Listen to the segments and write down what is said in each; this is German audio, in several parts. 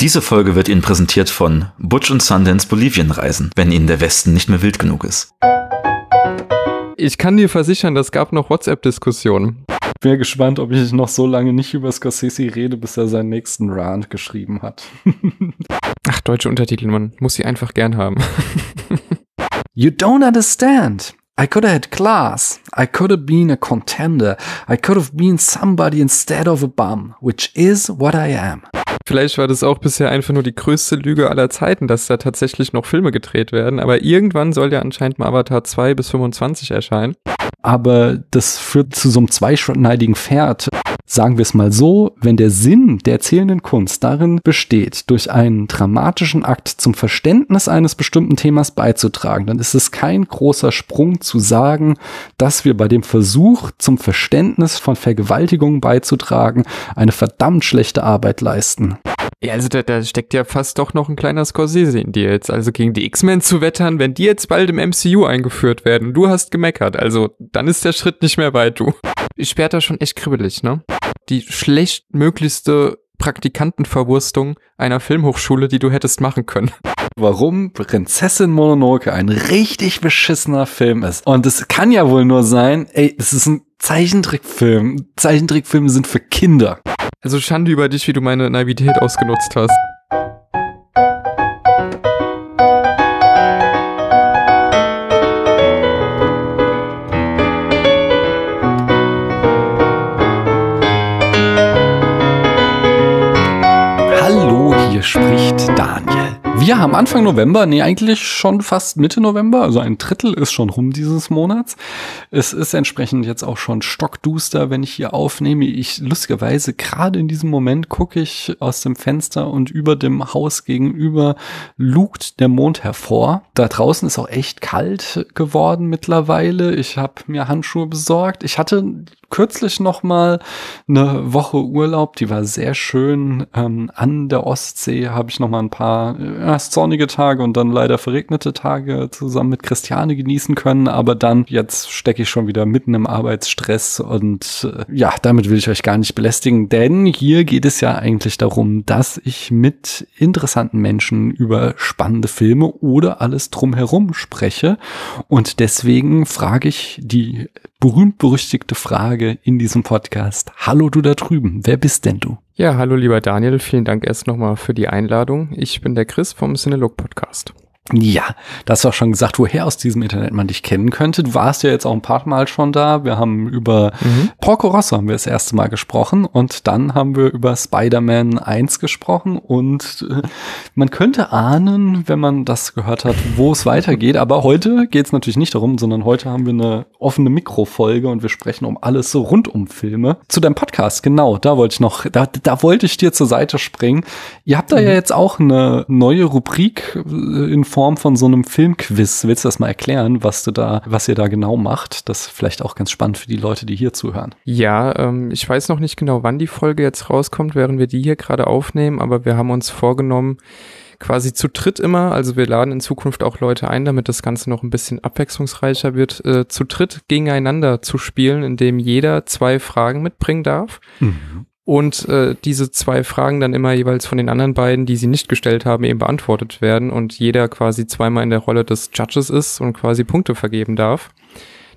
Diese Folge wird Ihnen präsentiert von Butch und Sundance Bolivien reisen, wenn Ihnen der Westen nicht mehr wild genug ist. Ich kann dir versichern, das gab noch WhatsApp-Diskussionen. Bin gespannt, ob ich noch so lange nicht über Scorsese rede, bis er seinen nächsten Rant geschrieben hat. Ach, deutsche Untertitel, man muss sie einfach gern haben. you don't understand. I could have had class. I could have been a contender. I could have been somebody instead of a bum, which is what I am. Vielleicht war das auch bisher einfach nur die größte Lüge aller Zeiten, dass da tatsächlich noch Filme gedreht werden, aber irgendwann soll ja anscheinend mal Avatar 2 bis 25 erscheinen. Aber das führt zu so einem zweischneidigen Pferd. Sagen wir es mal so, wenn der Sinn der erzählenden Kunst darin besteht, durch einen dramatischen Akt zum Verständnis eines bestimmten Themas beizutragen, dann ist es kein großer Sprung zu sagen, dass wir bei dem Versuch zum Verständnis von Vergewaltigungen beizutragen eine verdammt schlechte Arbeit leisten. Ja, also da, da steckt ja fast doch noch ein kleiner Scorsese in dir jetzt. Also gegen die X-Men zu wettern, wenn die jetzt bald im MCU eingeführt werden. Du hast gemeckert, also dann ist der Schritt nicht mehr weit, du. Ich sperrt da schon echt kribbelig, ne? Die schlechtmöglichste Praktikantenverwurstung einer Filmhochschule, die du hättest machen können. Warum Prinzessin Mononoke ein richtig beschissener Film ist. Und es kann ja wohl nur sein, ey, es ist ein Zeichentrickfilm. Zeichentrickfilme sind für Kinder. Also Schande über dich, wie du meine Naivität ausgenutzt hast. Wir haben Anfang November, nee, eigentlich schon fast Mitte November, also ein Drittel ist schon rum dieses Monats. Es ist entsprechend jetzt auch schon stockduster, wenn ich hier aufnehme. Ich lustigerweise gerade in diesem Moment gucke ich aus dem Fenster und über dem Haus gegenüber lugt der Mond hervor. Da draußen ist auch echt kalt geworden mittlerweile. Ich habe mir Handschuhe besorgt. Ich hatte kürzlich noch mal eine Woche Urlaub, die war sehr schön. Ähm, an der Ostsee habe ich noch mal ein paar äh, sonnige Tage und dann leider verregnete Tage zusammen mit Christiane genießen können. Aber dann, jetzt stecke ich schon wieder mitten im Arbeitsstress und äh, ja, damit will ich euch gar nicht belästigen, denn hier geht es ja eigentlich darum, dass ich mit interessanten Menschen über spannende Filme oder alles drumherum spreche. Und deswegen frage ich die berühmt-berüchtigte Frage in diesem Podcast. Hallo du da drüben, wer bist denn du? Ja, hallo lieber Daniel, vielen Dank erst nochmal für die Einladung. Ich bin der Chris vom Cinelog Podcast. Ja, das war schon gesagt, woher aus diesem Internet man dich kennen könnte. Du warst ja jetzt auch ein paar Mal schon da. Wir haben über mhm. Porco Rosso haben wir das erste Mal gesprochen und dann haben wir über Spider-Man 1 gesprochen und äh, man könnte ahnen, wenn man das gehört hat, wo es weitergeht. Aber heute geht es natürlich nicht darum, sondern heute haben wir eine offene Mikrofolge und wir sprechen um alles so rund um Filme. Zu deinem Podcast, genau, da wollte ich noch, da, da wollte ich dir zur Seite springen. Ihr habt da mhm. ja jetzt auch eine neue Rubrik äh, in Form von so einem Filmquiz. Willst du das mal erklären, was du da, was ihr da genau macht? Das ist vielleicht auch ganz spannend für die Leute, die hier zuhören. Ja, ähm, ich weiß noch nicht genau, wann die Folge jetzt rauskommt, während wir die hier gerade aufnehmen, aber wir haben uns vorgenommen, quasi zu dritt immer, also wir laden in Zukunft auch Leute ein, damit das Ganze noch ein bisschen abwechslungsreicher wird, äh, zu dritt gegeneinander zu spielen, indem jeder zwei Fragen mitbringen darf. Mhm und äh, diese zwei Fragen dann immer jeweils von den anderen beiden, die sie nicht gestellt haben, eben beantwortet werden und jeder quasi zweimal in der Rolle des Judges ist und quasi Punkte vergeben darf.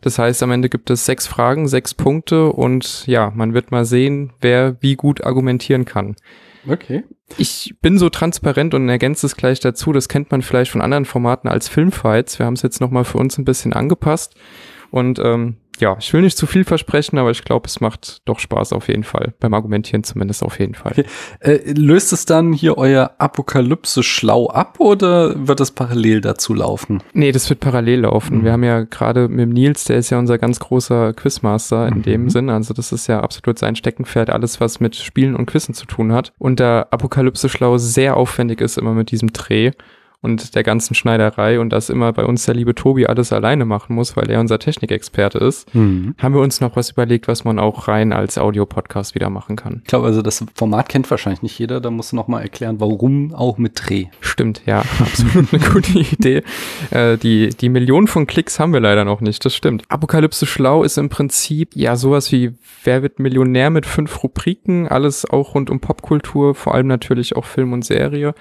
Das heißt, am Ende gibt es sechs Fragen, sechs Punkte und ja, man wird mal sehen, wer wie gut argumentieren kann. Okay. Ich bin so transparent und ergänze es gleich dazu, das kennt man vielleicht von anderen Formaten als Filmfights. Wir haben es jetzt nochmal für uns ein bisschen angepasst und ähm, ja, ich will nicht zu viel versprechen, aber ich glaube, es macht doch Spaß auf jeden Fall. Beim Argumentieren zumindest auf jeden Fall. Okay. Äh, löst es dann hier euer Apokalypse schlau ab oder wird es parallel dazu laufen? Nee, das wird parallel laufen. Mhm. Wir haben ja gerade mit Nils, der ist ja unser ganz großer Quizmaster in mhm. dem Sinn. Also das ist ja absolut sein Steckenpferd, alles was mit Spielen und Quizzen zu tun hat. Und da Apokalypse schlau sehr aufwendig ist immer mit diesem Dreh und der ganzen Schneiderei und dass immer bei uns der liebe Tobi alles alleine machen muss, weil er unser Technikexperte ist, Mhm. haben wir uns noch was überlegt, was man auch rein als Audiopodcast wieder machen kann. Ich glaube, also das Format kennt wahrscheinlich nicht jeder. Da musst du noch mal erklären, warum auch mit Dreh. Stimmt, ja, absolut eine gute Idee. Äh, die, die Millionen von Klicks haben wir leider noch nicht, das stimmt. Apokalypse Schlau ist im Prinzip ja sowas wie Wer wird Millionär mit fünf Rubriken, alles auch rund um Popkultur, vor allem natürlich auch Film und Serie.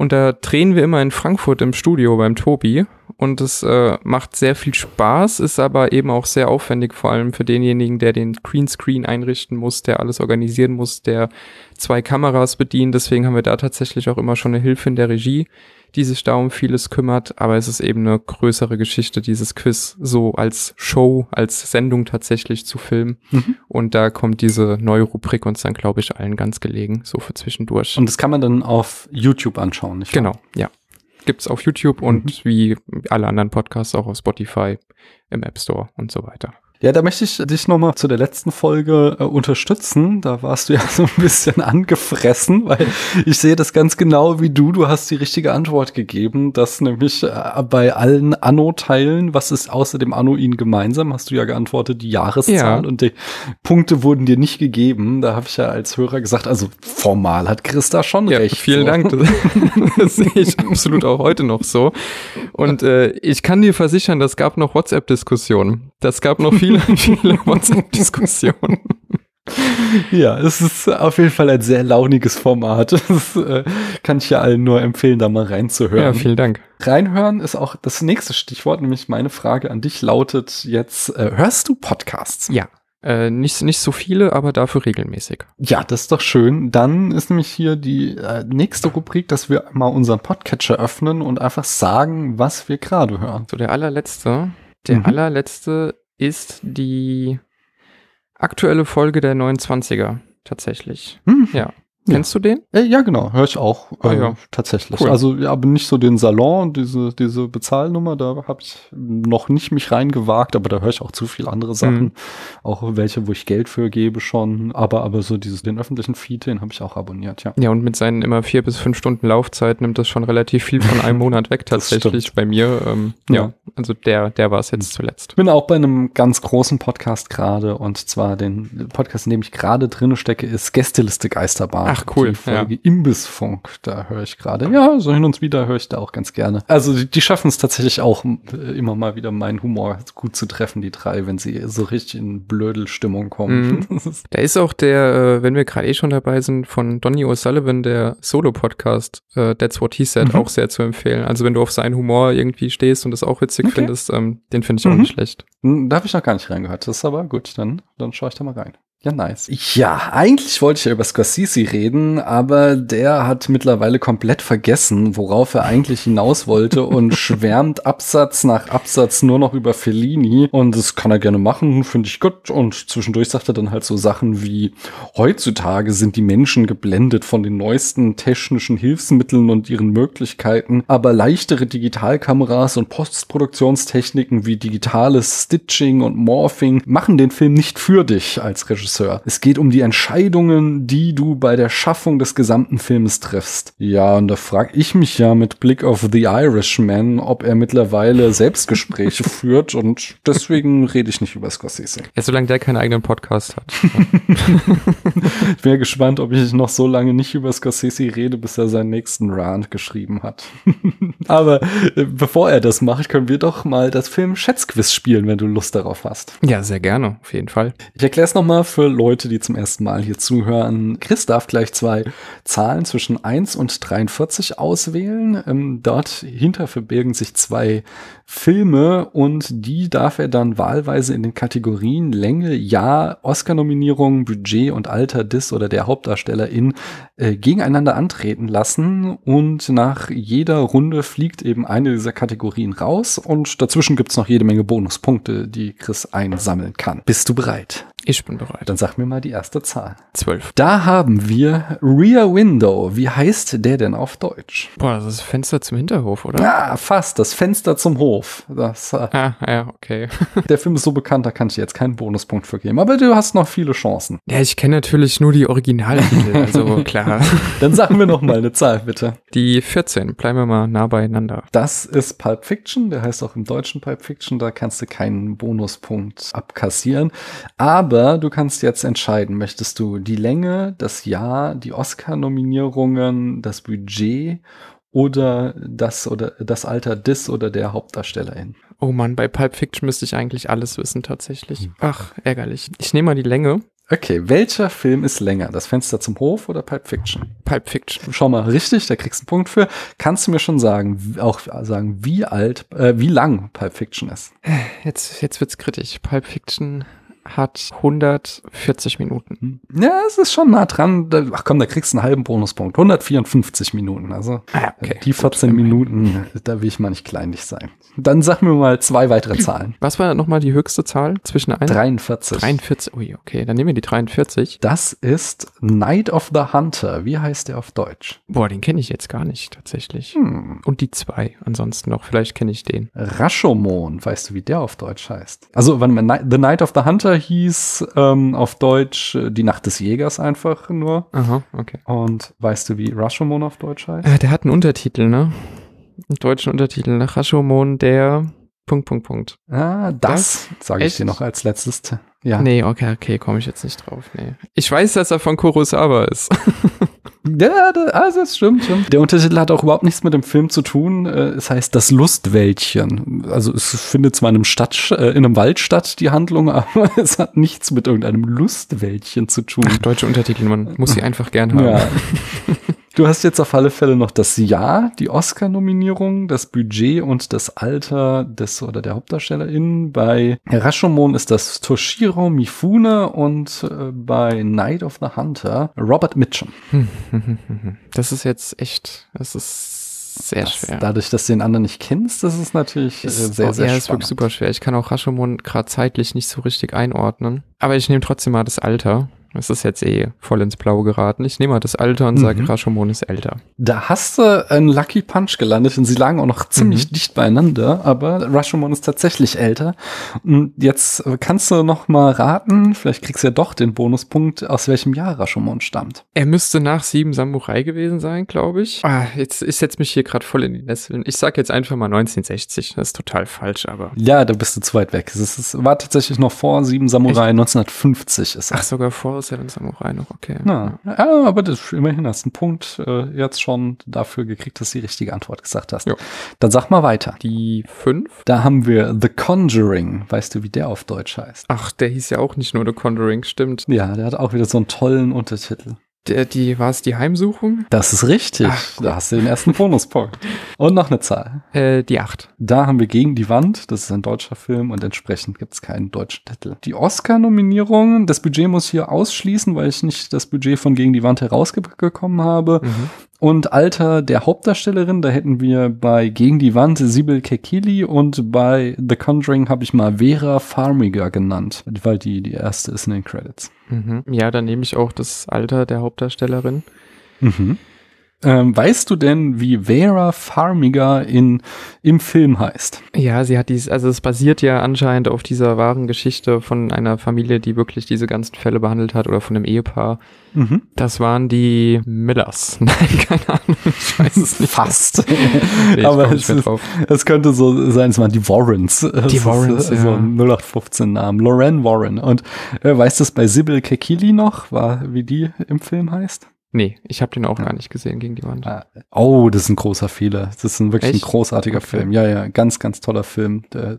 Und da drehen wir immer in Frankfurt im Studio beim Tobi. Und es äh, macht sehr viel Spaß, ist aber eben auch sehr aufwendig, vor allem für denjenigen, der den Greenscreen einrichten muss, der alles organisieren muss, der zwei Kameras bedient. Deswegen haben wir da tatsächlich auch immer schon eine Hilfe in der Regie, die sich da um vieles kümmert. Aber es ist eben eine größere Geschichte, dieses Quiz so als Show, als Sendung tatsächlich zu filmen. Mhm. Und da kommt diese neue Rubrik uns dann, glaube ich, allen ganz gelegen, so für zwischendurch. Und das kann man dann auf YouTube anschauen, nicht wahr? Genau, ja. Gibt's auf YouTube und wie alle anderen Podcasts auch auf Spotify, im App Store und so weiter. Ja, da möchte ich dich nochmal zu der letzten Folge äh, unterstützen. Da warst du ja so ein bisschen angefressen, weil ich sehe das ganz genau wie du. Du hast die richtige Antwort gegeben, dass nämlich äh, bei allen Anno-Teilen, was ist außer dem Anno ihnen gemeinsam, hast du ja geantwortet, die Jahreszahl Ja. und die Punkte wurden dir nicht gegeben. Da habe ich ja als Hörer gesagt, also formal hat Christa schon Ja, recht. vielen so. Dank. Das, das sehe ich absolut auch heute noch so. Und äh, ich kann dir versichern, das gab noch WhatsApp-Diskussionen. Das gab noch viele, viele WhatsApp-Diskussionen. Ja, es ist auf jeden Fall ein sehr launiges Format. Das äh, kann ich ja allen nur empfehlen, da mal reinzuhören. Ja, vielen Dank. Reinhören ist auch das nächste Stichwort, nämlich meine Frage an dich lautet jetzt, äh, hörst du Podcasts? Ja. Äh, nicht, nicht so viele, aber dafür regelmäßig. Ja, das ist doch schön. Dann ist nämlich hier die äh, nächste Rubrik, dass wir mal unseren Podcatcher öffnen und einfach sagen, was wir gerade hören. So, der allerletzte, der Mhm. allerletzte ist die aktuelle Folge der 29er tatsächlich. Hm. Ja. Ja. Kennst du den? Äh, ja, genau, höre ich auch. Ah, äh, ja. Tatsächlich. Cool. Also, ja, aber nicht so den Salon, diese, diese Bezahlnummer, da habe ich noch nicht mich reingewagt, aber da höre ich auch zu viel andere Sachen. Mhm. Auch welche, wo ich Geld für gebe schon. Aber, aber so dieses, den öffentlichen Feed, den habe ich auch abonniert, ja. Ja, und mit seinen immer vier bis fünf Stunden Laufzeit nimmt das schon relativ viel von einem Monat weg tatsächlich bei mir. Ähm, ja. Ja. also der, der war es jetzt zuletzt. Ich bin auch bei einem ganz großen Podcast gerade und zwar den Podcast, in dem ich gerade drinne stecke, ist Gästeliste Geisterbahn. Ach, cool, Die Folge Imbissfunk, da höre ich gerade. Ja, so hin und wieder höre ich da auch ganz gerne. Also die, die schaffen es tatsächlich auch äh, immer mal wieder meinen Humor gut zu treffen, die drei, wenn sie so richtig in Blödelstimmung kommen. Mhm. Da ist auch der, äh, wenn wir gerade eh schon dabei sind, von Donny O'Sullivan, der Solo-Podcast, äh, That's What He Said, Mhm. auch sehr zu empfehlen. Also wenn du auf seinen Humor irgendwie stehst und das auch witzig Okay. findest, ähm, den finde ich auch Mhm. nicht schlecht. Hm, Da habe ich noch gar nicht reingehört. Das ist aber gut, dann, dann schaue ich da mal rein. Ja, nice. Ja, eigentlich wollte ich ja über Scorsese reden, aber der hat mittlerweile komplett vergessen, worauf er eigentlich hinaus wollte und schwärmt Absatz nach Absatz nur noch über Fellini. Und das kann er gerne machen, finde ich gut. Und zwischendurch sagt er dann halt so Sachen wie, heutzutage sind die Menschen geblendet von den neuesten technischen Hilfsmitteln und ihren Möglichkeiten, aber leichtere Digitalkameras und Postproduktionstechniken wie digitales Stitching und Morphing machen den Film nicht für dich als Regisseur. Es geht um die Entscheidungen, die du bei der Schaffung des gesamten Filmes triffst. Ja, und da frage ich mich ja mit Blick auf The Irishman, ob er mittlerweile Selbstgespräche führt und deswegen rede ich nicht über Scorsese. Ja, solange der keinen eigenen Podcast hat. Ich bin ja gespannt, ob ich noch so lange nicht über Scorsese rede, bis er seinen nächsten Rant geschrieben hat. Aber äh, bevor er das macht, können wir doch mal das Film Schätzquiz spielen, wenn du Lust darauf hast. ja, sehr gerne, auf jeden Fall. Ich erkläre es nochmal für Leute, die zum ersten Mal hier zuhören. Chris darf gleich zwei Zahlen zwischen 1 und 43 auswählen. Ähm, dort hinter verbirgen sich zwei Filme und die darf er dann wahlweise in den Kategorien Länge, Jahr, Oscar-Nominierung, Budget und Alter des oder der Hauptdarstellerin äh, gegeneinander antreten lassen und nach jeder Runde fliegt eben eine dieser Kategorien raus und dazwischen gibt's noch jede Menge Bonuspunkte, die Chris einsammeln kann. Bist du bereit? Ich bin bereit. Dann sag mir mal die erste Zahl. Zwölf. Da haben wir Rear Window. Wie heißt der denn auf Deutsch? Boah, das ist Fenster zum Hinterhof, oder? Ja, fast. Das Fenster zum Hof. Das, äh, Ah, ja, okay. der Film ist so bekannt, da kann ich dir jetzt keinen Bonuspunkt für geben. Aber du hast noch viele Chancen. Ja, ich kenne natürlich nur die Originaltitel, also klar. Dann sagen wir noch mal eine Zahl, bitte. Die 14, bleiben wir mal nah beieinander. Das ist Pulp Fiction, der heißt auch im Deutschen Pulp Fiction, da kannst du keinen Bonuspunkt abkassieren. Aber du kannst jetzt entscheiden, möchtest du die Länge, das Jahr, die Oscar-Nominierungen, das Budget oder das oder das Alter des oder der Hauptdarstellerin. Oh Mann, bei Pulp Fiction müsste ich eigentlich alles wissen tatsächlich. Ach, ärgerlich. Ich nehme mal die Länge. Okay, welcher Film ist länger? Das Fenster zum Hof oder Pulp Fiction? Pulp Fiction. Schau mal, richtig, da kriegst du einen Punkt für. Kannst du mir schon sagen, auch sagen, wie alt, äh, wie lang Pulp Fiction ist? Jetzt, jetzt wird's kritisch. Pulp Fiction hat 140 Minuten. Ja, es ist schon nah dran. Ach komm, da kriegst du einen halben Bonuspunkt. 154 Minuten. Also Ah, die 14 Minuten, da will ich mal nicht kleinlich sein. Dann sag mir mal zwei weitere Zahlen. Was war nochmal die höchste Zahl zwischen 1 43. 43? Ui, okay, dann nehmen wir die 43. Das ist Night of the Hunter. Wie heißt der auf Deutsch? Boah, den kenne ich jetzt gar nicht tatsächlich. Hm. Und die zwei ansonsten noch. Vielleicht kenne ich den. Rashomon, weißt du, wie der auf Deutsch heißt? Also, mal, Ni- The Night of the Hunter hieß ähm, auf Deutsch äh, Die Nacht des Jägers einfach nur. Aha, okay. Und weißt du, wie Rashomon auf Deutsch heißt? Äh, der hat einen Untertitel, ne? Einen deutschen Untertitel. Nach Rashomon der Punkt, Punkt, Punkt. Ah, das, sage ich dir noch als letztes. Ja. Nee, okay, okay, komme ich jetzt nicht drauf. Nee. Ich weiß, dass er von Kurosawa ist. Ja, also es stimmt, stimmt. Der Untertitel hat auch überhaupt nichts mit dem Film zu tun. Äh, Es heißt das Lustwäldchen. Also es findet zwar in einem Stadt, äh, in einem Wald statt, die Handlung, aber es hat nichts mit irgendeinem Lustwäldchen zu tun. Ach, deutsche Untertitel, man muss sie einfach gern haben. Ja. Du hast jetzt auf alle Fälle noch das Jahr, die Oscar-Nominierung, das Budget und das Alter des oder der Hauptdarstellerin. Bei Rashomon ist das Toshiro Mifune und äh, bei Night of the Hunter Robert Mitchum. Das ist jetzt echt, das ist sehr Das, schwer. Dadurch, dass du den anderen nicht kennst, das ist natürlich äh, Ist, sehr, oh, sehr ja, ist spannend. wirklich super schwer. Ich kann auch Rashomon gerade zeitlich nicht so richtig einordnen. Aber ich nehme trotzdem mal das Alter. Das ist jetzt eh voll ins Blaue geraten. Ich nehme mal das Alter und Mhm. sage, Rashomon ist älter. Da hast du einen Lucky Punch gelandet und sie lagen auch noch ziemlich Mhm. dicht beieinander, aber Rashomon ist tatsächlich älter. Und jetzt kannst du noch mal raten, vielleicht kriegst du ja doch den Bonuspunkt, aus welchem Jahr Rashomon stammt. Er müsste nach Sieben Samurai gewesen sein, glaube ich. Ah, jetzt, ich setze mich hier gerade voll in die Nesseln. Ich sag jetzt einfach mal 1960. Das ist total falsch, aber. Ja, da bist du zu weit weg. Es, war tatsächlich noch vor Sieben Samurai, 1950 ist Ach, es. sogar vor Seven Samurai noch, okay. Ja, ja, aber das, immerhin hast du einen Punkt äh, jetzt schon dafür gekriegt, dass du die richtige Antwort gesagt hast. Jo. Dann sag mal weiter. Die fünf? Da haben wir The Conjuring. Weißt du, wie der auf Deutsch heißt? Ach, der hieß ja auch nicht nur The Conjuring, stimmt. Ja, der hat auch wieder so einen tollen Untertitel. Der, die, war es die Heimsuchung? Das ist richtig. Ach. da hast du den ersten Bonuspunkt. Und noch eine Zahl. Äh, die acht. Da haben wir Gegen die Wand. Das ist ein deutscher Film und entsprechend gibt es keinen deutschen Titel. Die Oscar-Nominierungen, das Budget muss hier ausschließen, weil ich nicht das Budget von Gegen die Wand herausgekommen habe. Mhm. Und Alter der Hauptdarstellerin, da hätten wir bei Gegen die Wand Sibyl Kekili und bei The Conjuring habe ich mal Vera Farmiga genannt, weil die die erste ist in den Credits. Mhm. Ja, dann nehme ich auch das Alter der Hauptdarstellerin. Mhm. Ähm, weißt du denn, wie Vera Farmiga in, im Film heißt? Ja, sie hat dies, also es basiert ja anscheinend auf dieser wahren Geschichte von einer Familie, die wirklich diese ganzen Fälle behandelt hat oder von einem Ehepaar. Mhm. Das waren die Millers. Nein, keine Ahnung, ich weiß es nicht. Fast. Nee, Aber es, ist, es könnte so sein, es waren die Warrens. Es ist, Warrens, äh, So ja. ein 0815-Namen. Lorraine Warren. Und äh, weißt du es bei Sibyl Kekili noch, war, wie die im Film heißt? Nee, ich habe den auch Ja. gar nicht gesehen gegen die Wand. Ah, Oh, das ist ein großer Fehler. Das ist ein wirklich Echt? ein großartiger Okay. Film. Ja, ja, ganz, ganz toller Film. Der, äh,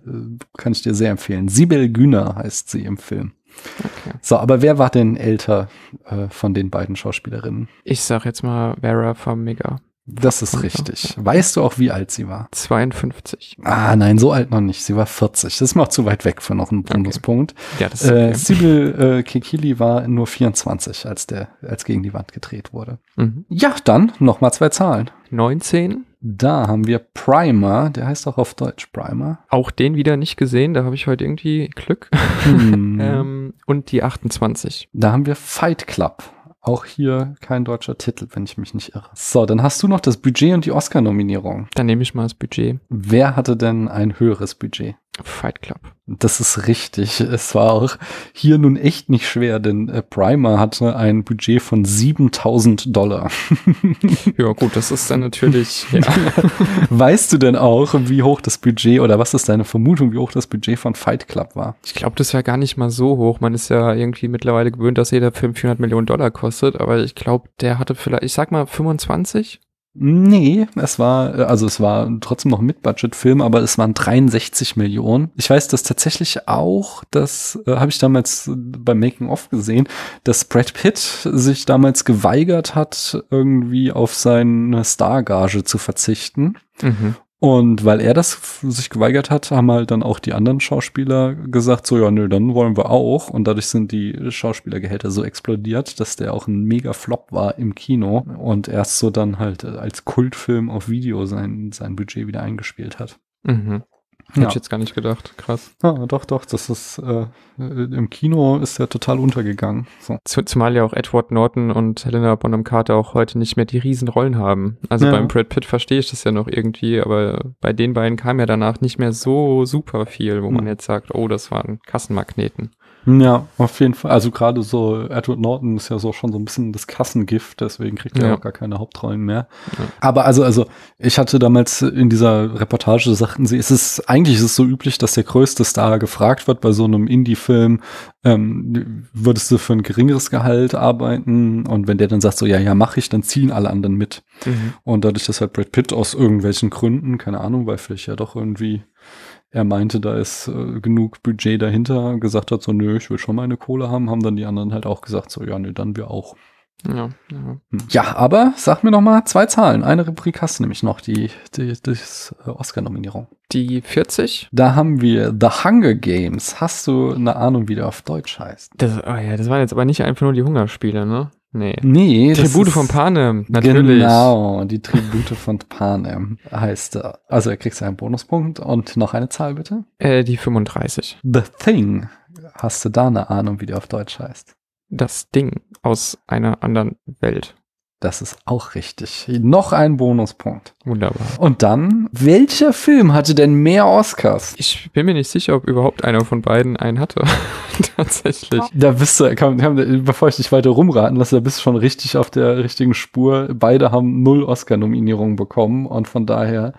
kann ich dir sehr empfehlen. Sibyl Güner heißt sie im Film. Okay. So, aber wer war denn älter äh, von den beiden Schauspielerinnen? Ich sag jetzt mal Vera Farmiga. Das ist richtig. Weißt du auch, wie alt sie war? 52. Ah, nein, so alt noch nicht. Sie war 40. Das ist noch zu weit weg für noch einen Bonuspunkt. Ja, das ist Äh, okay. Sibyl äh, Kekili war nur 24, als der, als gegen die Wand gedreht wurde. Mhm. Ja, dann noch mal zwei Zahlen. 19. Da haben wir Primer, der heißt auch auf Deutsch Primer. Auch den wieder nicht gesehen, da habe ich heute irgendwie Glück. Hm. ähm, und die 28. Da haben wir Fight Club. Auch hier kein deutscher Titel, wenn ich mich nicht irre. So, dann hast du noch das Budget und die Oscar-Nominierung. Dann nehme ich mal das Budget. Wer hatte denn ein höheres Budget? Fight Club. Das ist richtig. Es war auch hier nun echt nicht schwer, denn äh, Primer hatte ein Budget von 7000 Dollar. ja, gut, das ist dann natürlich. Ja. Weißt du denn auch, wie hoch das Budget oder was ist deine Vermutung, wie hoch das Budget von Fight Club war? Ich glaube, das war gar nicht mal so hoch. Man ist ja irgendwie mittlerweile gewöhnt, dass jeder Film 400 Millionen Dollar kostet, aber ich glaube, der hatte vielleicht, ich sag mal 25? Nee, es war, also es war trotzdem noch ein Mid-Budget-Film, aber es waren 63 Millionen. Ich weiß das tatsächlich auch, das äh, habe ich damals beim Making-of gesehen, dass Brad Pitt sich damals geweigert hat, irgendwie auf seine Stargage zu verzichten. Mhm. Und weil er das sich geweigert hat, haben halt dann auch die anderen Schauspieler gesagt, so ja, nö, dann wollen wir auch. Und dadurch sind die Schauspielergehälter so explodiert, dass der auch ein mega Flop war im Kino und erst so dann halt als Kultfilm auf Video sein, sein Budget wieder eingespielt hat. Mhm. Hätte ja. ich jetzt gar nicht gedacht. Krass. Ja, doch, doch. Das ist äh, im Kino ist er total untergegangen. So. Zumal ja auch Edward Norton und Helena Bonham Carter auch heute nicht mehr die Riesenrollen haben. Also ja. beim Brad Pitt verstehe ich das ja noch irgendwie, aber bei den beiden kam ja danach nicht mehr so super viel, wo man jetzt sagt, oh, das waren Kassenmagneten. Ja, auf jeden Fall. Also gerade so Edward Norton ist ja so schon so ein bisschen das Kassengift, deswegen kriegt er ja. auch gar keine Hauptrollen mehr. Ja. Aber also, also ich hatte damals in dieser Reportage, sagten sie, es ist eigentlich ist es so üblich, dass der größte Star gefragt wird bei so einem Indie-Film, ähm, würdest du für ein geringeres Gehalt arbeiten? Und wenn der dann sagt so, ja, ja, mach ich, dann ziehen alle anderen mit. Mhm. Und dadurch, dass halt Brad Pitt aus irgendwelchen Gründen, keine Ahnung, weil vielleicht ja doch irgendwie er meinte, da ist äh, genug Budget dahinter, gesagt hat so, nö, ich will schon meine Kohle haben, haben dann die anderen halt auch gesagt so, ja, nö, dann wir auch. Ja, ja. Hm. ja, aber sag mir noch mal zwei Zahlen. Eine Rubrik hast du nämlich noch, die, die, die Oscar-Nominierung. Die 40? Da haben wir The Hunger Games. Hast du eine Ahnung, wie der auf Deutsch heißt? Das, oh ja, das waren jetzt aber nicht einfach nur die Hungerspiele, ne? Nee. Nee. Tribute von Panem, natürlich. Genau, die Tribute von Panem heißt, also er kriegt einen Bonuspunkt und noch eine Zahl bitte. Äh, die 35. The Thing. Hast du da eine Ahnung, wie die auf Deutsch heißt? Das Ding aus einer anderen Welt. Das ist auch richtig. Noch ein Bonuspunkt. Wunderbar. Und dann, welcher Film hatte denn mehr Oscars? Ich bin mir nicht sicher, ob überhaupt einer von beiden einen hatte. Tatsächlich. Da bist du, kann, bevor ich dich weiter rumraten lasse, da bist du schon richtig auf der richtigen Spur. Beide haben null Oscar-Nominierungen bekommen und von daher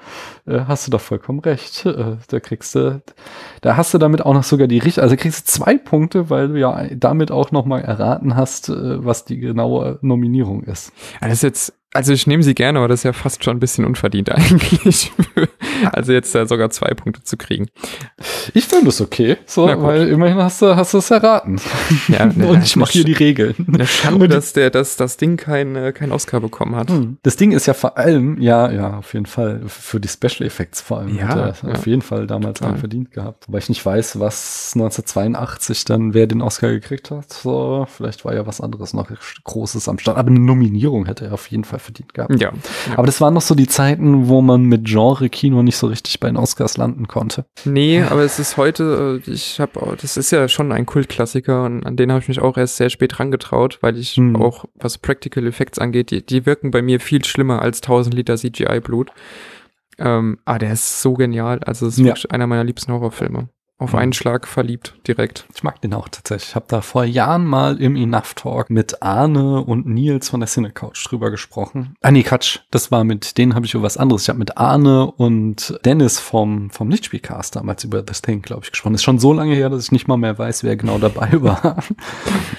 äh, hast du doch vollkommen recht. Äh, da kriegst du, da hast du damit auch noch sogar die richtige, also kriegst du zwei Punkte, weil du ja damit auch noch mal erraten hast, äh, was die genaue Nominierung ist. Das ist jetzt also ich nehme sie gerne, aber das ist ja fast schon ein bisschen unverdient eigentlich. also jetzt da sogar zwei Punkte zu kriegen. Ich finde es okay, so, weil immerhin hast du, hast du es erraten. Ja, ne, Und ich mache hier die Regeln. Eine Schande, dass der, dass das Ding kein, äh, kein Oscar bekommen hat. Hm. Das Ding ist ja vor allem, ja, ja, auf jeden Fall, für die Special Effects vor allem. Ja, hat er ja. auf jeden Fall damals Total. verdient gehabt. Weil ich nicht weiß, was 1982 dann, wer den Oscar gekriegt hat. So, vielleicht war ja was anderes noch Großes am Start. Aber eine Nominierung hätte er auf jeden Fall verdient gehabt. Ja, ja. Aber das waren noch so die Zeiten, wo man mit Genre-Kino nicht so richtig bei den Oscars landen konnte. Nee, aber es ist heute, äh, ich habe, das ist ja schon ein Kultklassiker und an den habe ich mich auch erst sehr spät rangetraut, weil ich hm. auch, was Practical Effects angeht, die, die wirken bei mir viel schlimmer als 1000 Liter CGI-Blut. Ähm, ah, der ist so genial. Also es ist ja. wirklich einer meiner liebsten Horrorfilme auf einen Schlag verliebt, direkt. Ich mag den auch tatsächlich. Ich habe da vor Jahren mal im Enough Talk mit Arne und Nils von der Cinecouch drüber gesprochen. Ah nee, Quatsch, das war mit denen habe ich über was anderes. Ich habe mit Arne und Dennis vom vom Lichtspielcast damals über das Thing, glaube ich, gesprochen. Das ist schon so lange her, dass ich nicht mal mehr weiß, wer genau dabei war.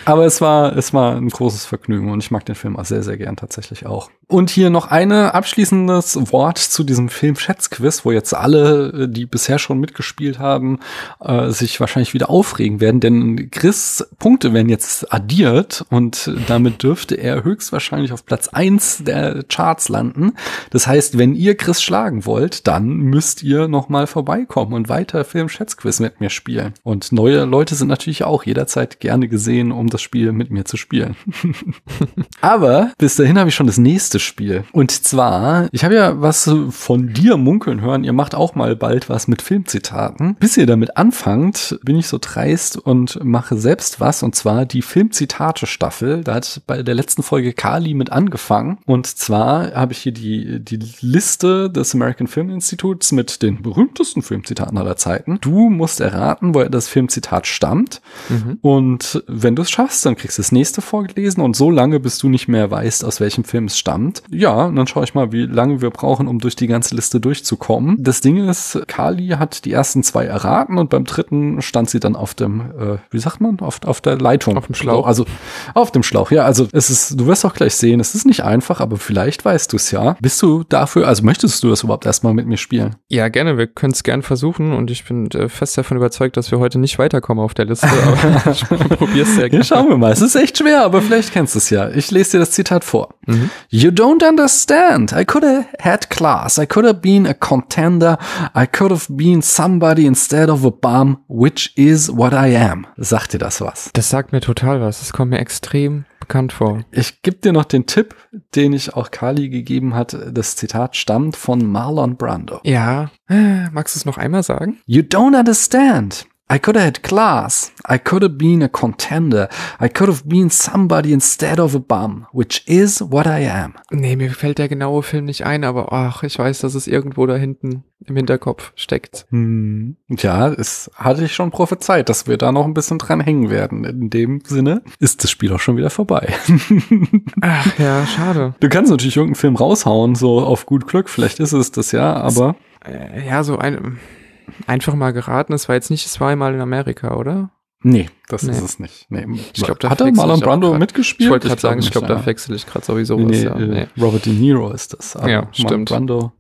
Aber es war es war ein großes Vergnügen und ich mag den Film auch sehr sehr gern tatsächlich auch. Und hier noch eine abschließendes Wort zu diesem Film Schätzquiz, wo jetzt alle, die bisher schon mitgespielt haben, äh, sich wahrscheinlich wieder aufregen werden, denn Chris Punkte werden jetzt addiert und damit dürfte er höchstwahrscheinlich auf Platz eins der Charts landen. Das heißt, wenn ihr Chris schlagen wollt, dann müsst ihr noch mal vorbeikommen und weiter Film Schätzquiz mit mir spielen. Und neue Leute sind natürlich auch jederzeit gerne gesehen, um das Spiel mit mir zu spielen. Aber bis dahin habe ich schon das nächste Spiel. Und zwar, ich habe ja was von dir munkeln hören, ihr macht auch mal bald was mit Filmzitaten. Bis ihr damit anfangt, bin ich so dreist und mache selbst was, und zwar die Filmzitate-Staffel. Da hat bei der letzten Folge Kali mit angefangen. Und zwar habe ich hier die, die Liste des American Film Instituts mit den berühmtesten Filmzitaten aller Zeiten. Du musst erraten, woher das Filmzitat stammt. Mhm. Und wenn du es schaffst, dann kriegst du das nächste vorgelesen und so lange, bis du nicht mehr weißt, aus welchem Film es stammt. Ja, und dann schaue ich mal, wie lange wir brauchen, um durch die ganze Liste durchzukommen. Das Ding ist, Kali hat die ersten zwei erraten und beim dritten stand sie dann auf dem, äh, wie sagt man, auf, auf der Leitung. Auf dem Schlauch. Also auf dem Schlauch, ja. Also es ist, du wirst auch gleich sehen, es ist nicht einfach, aber vielleicht weißt du es ja. Bist du dafür, also möchtest du das überhaupt erstmal mit mir spielen? Ja, gerne. Wir können es gern versuchen und ich bin äh, fest davon überzeugt, dass wir heute nicht weiterkommen auf der Liste. Aber ich probier's sehr Ja, gerne. schauen wir mal. Es ist echt schwer, aber vielleicht kennst du es ja. Ich lese dir das Zitat vor. Mhm. You don't understand. I could have had class. I could have been a contender. I could have been somebody instead of a bum, which is what I am. Sagt dir das was? Das sagt mir total was. Das kommt mir extrem bekannt vor. Ich gebe dir noch den Tipp, den ich auch Kali gegeben hat. Das Zitat stammt von Marlon Brando. Ja. Magst du es noch einmal sagen? You don't understand. I could have had class. I could have been a contender. I could have been somebody instead of a bum, which is what I am. Nee, mir fällt der genaue Film nicht ein, aber ach, ich weiß, dass es irgendwo da hinten im Hinterkopf steckt. Hm. Ja, es hatte ich schon prophezeit, dass wir da noch ein bisschen dran hängen werden. In dem Sinne ist das Spiel auch schon wieder vorbei. Ach ja, schade. du kannst natürlich irgendeinen Film raushauen, so auf gut Glück. Vielleicht ist es das ja, aber Äh, ja, so ein, einfach mal geraten. Es war jetzt nicht, es war einmal in Amerika, oder? nee, das Nee. ist es nicht. Nee. Ich glaub, da hat er Marlon Brando grad. mitgespielt? Ich wollte gerade sagen, ich glaube, da wechsle ich gerade sowieso Nee, was. ja. äh, Nee. Robert De Niro ist das. aber Ja, Marlon stimmt. Brando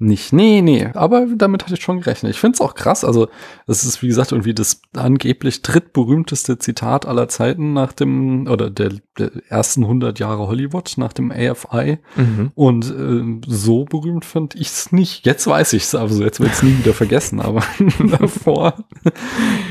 nicht. Nee, nee, aber damit hatte ich schon gerechnet. Ich finde es auch krass. Also, es ist, wie gesagt, irgendwie das angeblich drittberühmteste Zitat aller Zeiten nach dem, oder der, der ersten 100 Jahre Hollywood, nach dem AFI. Mhm. Und äh, so berühmt fand ich es nicht. Jetzt weiß ich es, also jetzt wird es nie wieder vergessen, aber davor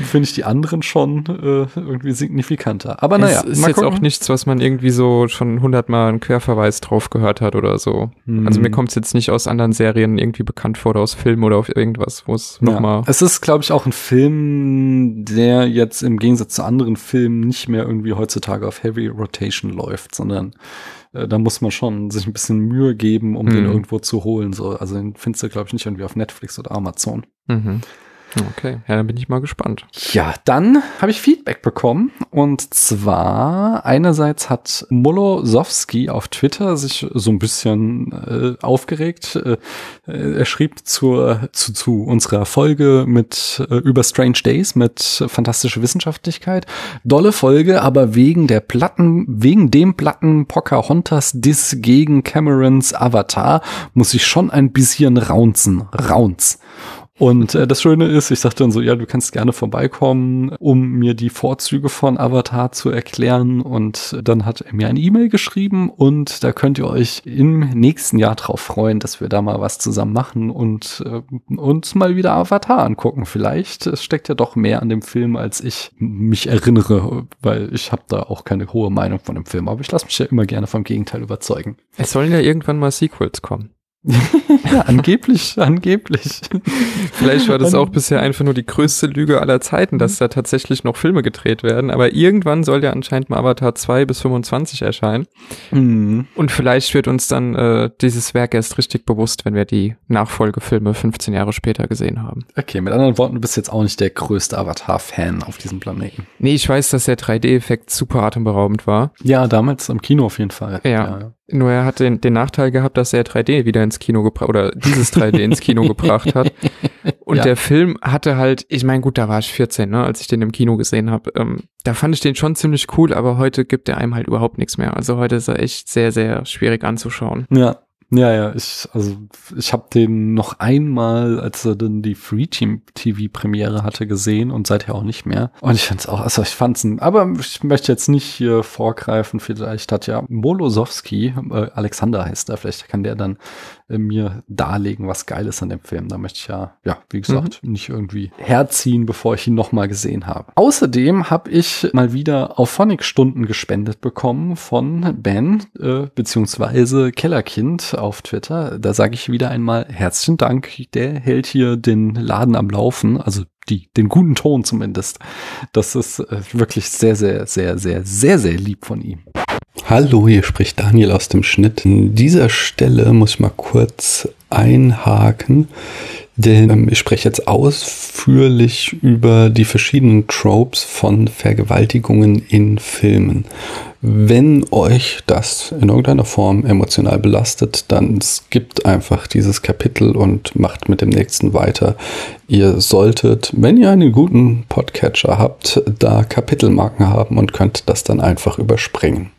finde ich die anderen schon äh, irgendwie signifikanter. Aber naja, es ist jetzt gucken. auch nichts, was man irgendwie so schon hundertmal einen Querverweis drauf gehört hat oder so. Also mir kommt es jetzt nicht aus anderen Serien irgendwie bekannt vor oder aus Filmen oder auf irgendwas, wo es nochmal. Es ist, glaube ich, auch ein Film, der jetzt im Gegensatz zu anderen Filmen nicht mehr irgendwie heutzutage auf Heavy Rotation läuft, sondern äh, da muss man schon sich ein bisschen Mühe geben, um den Mhm. irgendwo zu holen. So. Also den findest du, glaube ich, nicht irgendwie auf Netflix oder Amazon. Mhm. Okay, ja, dann bin ich mal gespannt. Ja, dann habe ich Feedback bekommen. Und zwar einerseits hat Molosowski auf Twitter sich so ein bisschen äh, aufgeregt. Äh, er schrieb zur, zu, zu unserer Folge mit äh, über Strange Days mit fantastische Wissenschaftlichkeit. Dolle Folge, aber wegen der Platten, wegen dem Platten Pocahontas Diss gegen Camerons Avatar muss ich schon ein bisschen raunzen. Raunz. Und äh, das Schöne ist, ich sagte dann so, ja, du kannst gerne vorbeikommen, um mir die Vorzüge von Avatar zu erklären. Und dann hat er mir eine E-Mail geschrieben und da könnt ihr euch im nächsten Jahr drauf freuen, dass wir da mal was zusammen machen und äh, uns mal wieder Avatar angucken. Vielleicht es steckt ja doch mehr an dem Film, als ich mich erinnere, weil ich habe da auch keine hohe Meinung von dem Film. Aber ich lasse mich ja immer gerne vom Gegenteil überzeugen. Es sollen ja irgendwann mal Sequels kommen. Ja, angeblich, angeblich. Vielleicht war das auch bisher einfach nur die größte Lüge aller Zeiten, dass da tatsächlich noch Filme gedreht werden. Aber irgendwann soll ja anscheinend mal Avatar 2 bis 25 erscheinen. Mhm. Und vielleicht wird uns dann äh, dieses Werk erst richtig bewusst, wenn wir die Nachfolgefilme 15 Jahre später gesehen haben. Okay, mit anderen Worten, du bist jetzt auch nicht der größte Avatar-Fan auf diesem Planeten. Nee, ich weiß, dass der 3D-Effekt super atemberaubend war. Ja, damals im Kino auf jeden Fall. Ja. Nur er hat den, den Nachteil gehabt, dass er 3D wieder ins Kino gebracht oder dieses 3D ins Kino gebracht hat. Und Ja. der Film hatte halt, ich meine, gut, da war ich 14, ne, als ich den im Kino gesehen habe. Ähm, da fand ich den schon ziemlich cool, aber heute gibt er einem halt überhaupt nichts mehr. Also heute ist er echt sehr, sehr schwierig anzuschauen. Ja. Ja, ja, ich, also ich habe den noch einmal, als er dann die Free Team TV Premiere hatte, gesehen und seither auch nicht mehr. Und ich fand's auch, also ich fand's ein, aber ich möchte jetzt nicht hier vorgreifen, vielleicht hat ja Molosowski, äh, Alexander heißt er, vielleicht kann der dann äh, mir darlegen, was geil ist an dem Film. Da möchte ich ja, ja, wie gesagt, nicht irgendwie herziehen, bevor ich ihn nochmal gesehen habe. Außerdem habe ich mal wieder Auphonic-Stunden gespendet bekommen von Ben, äh, beziehungsweise Kellerkind auf Twitter. Da sage ich wieder einmal herzlichen Dank. Der hält hier den Laden am Laufen, also die, den guten Ton zumindest. Das ist äh, wirklich sehr, sehr, sehr, sehr, sehr, sehr lieb von ihm. Hallo, hier spricht Daniel aus dem Schnitt. An dieser Stelle muss ich mal kurz einhaken, denn ähm, ich spreche jetzt ausführlich über die verschiedenen Tropes von Vergewaltigungen in Filmen. Wenn euch das in irgendeiner Form emotional belastet, dann skippt einfach dieses Kapitel und macht mit dem nächsten weiter. Ihr solltet, wenn ihr einen guten Podcatcher habt, da Kapitelmarken haben und könnt das dann einfach überspringen.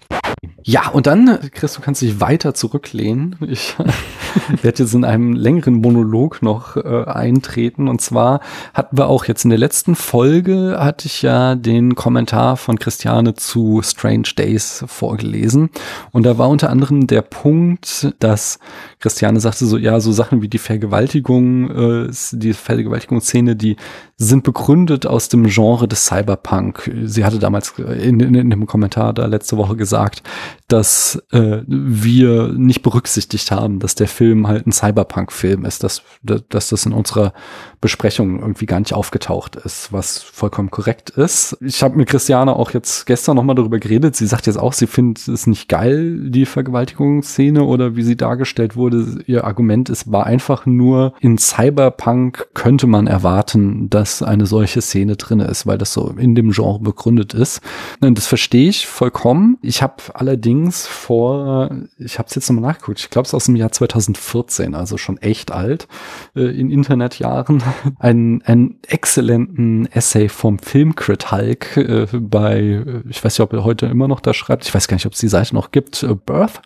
Ja, und dann, Chris, du kannst dich weiter zurücklehnen. Ich werde jetzt in einem längeren Monolog noch äh, eintreten. Und zwar hatten wir auch jetzt in der letzten Folge, hatte ich ja den Kommentar von Christiane zu Strange Days vorgelesen. Und da war unter anderem der Punkt, dass Christiane sagte so, ja, so Sachen wie die Vergewaltigung, äh, die Vergewaltigungsszene, die sind begründet aus dem Genre des Cyberpunk. Sie hatte damals in, in, in dem Kommentar da letzte Woche gesagt, dass äh, wir nicht berücksichtigt haben, dass der Film halt ein Cyberpunk-Film ist, dass, dass das in unserer Besprechung irgendwie gar nicht aufgetaucht ist, was vollkommen korrekt ist. Ich habe mit Christiane auch jetzt gestern nochmal darüber geredet. Sie sagt jetzt auch, sie findet es nicht geil, die Vergewaltigungsszene oder wie sie dargestellt wurde. Ihr Argument ist, war einfach nur, in Cyberpunk könnte man erwarten, dass eine solche Szene drin ist, weil das so in dem Genre begründet ist. Und das verstehe ich vollkommen. Ich habe allerdings vor, ich habe es jetzt nochmal nachgeguckt, ich glaube es aus dem Jahr 2014, also schon echt alt, äh, in Internetjahren, einen, einen exzellenten Essay vom Filmcrit Hulk äh, bei, äh, ich weiß nicht, ob er heute immer noch da schreibt, ich weiß gar nicht, ob es die Seite noch gibt, äh, Birth.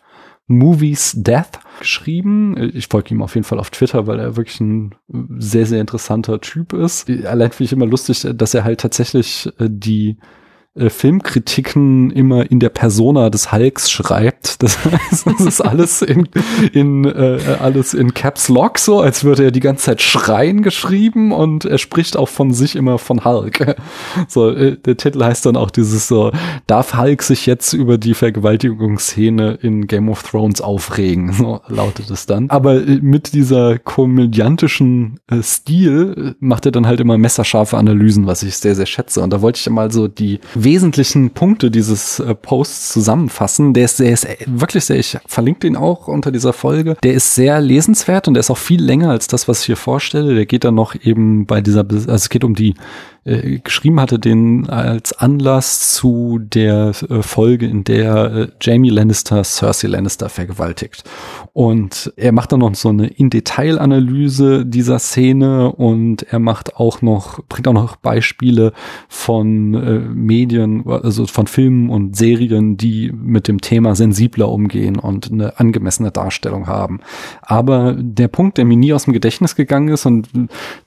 Movies Death geschrieben. Ich folge ihm auf jeden Fall auf Twitter, weil er wirklich ein sehr, sehr interessanter Typ ist. Allein finde ich immer lustig, dass er halt tatsächlich äh, die äh, Filmkritiken immer in der Persona des Hulks schreibt. Das heißt, das ist alles in, in äh, alles in Caps Lock so, als würde er die ganze Zeit schreien geschrieben und er spricht auch von sich immer von Hulk. So, äh, der Titel heißt dann auch dieses so, darf Hulk sich jetzt über die Vergewaltigungsszene in Game of Thrones aufregen? So lautet es dann. Aber äh, mit dieser komödiantischen äh, Stil äh, macht er dann halt immer messerscharfe Analysen, was ich sehr, sehr schätze. Und da wollte ich mal so die wesentlichen Punkte dieses äh, Posts zusammenfassen. Der ist, der ist wirklich sehr, ich verlinke den auch unter dieser Folge. Der ist sehr lesenswert und der ist auch viel länger als das, was ich hier vorstelle. Der geht dann noch eben bei dieser, also es geht um die äh, geschrieben hatte, den als Anlass zu der äh, Folge, in der äh, Jamie Lannister Cersei Lannister vergewaltigt. Und er macht dann noch so eine In-Detail-Analyse dieser Szene und er macht auch noch, bringt auch noch Beispiele von äh, Medien, also von Filmen und Serien, die mit dem Thema sensibler umgehen und eine angemessene Darstellung haben. Aber der Punkt, der mir nie aus dem Gedächtnis gegangen ist und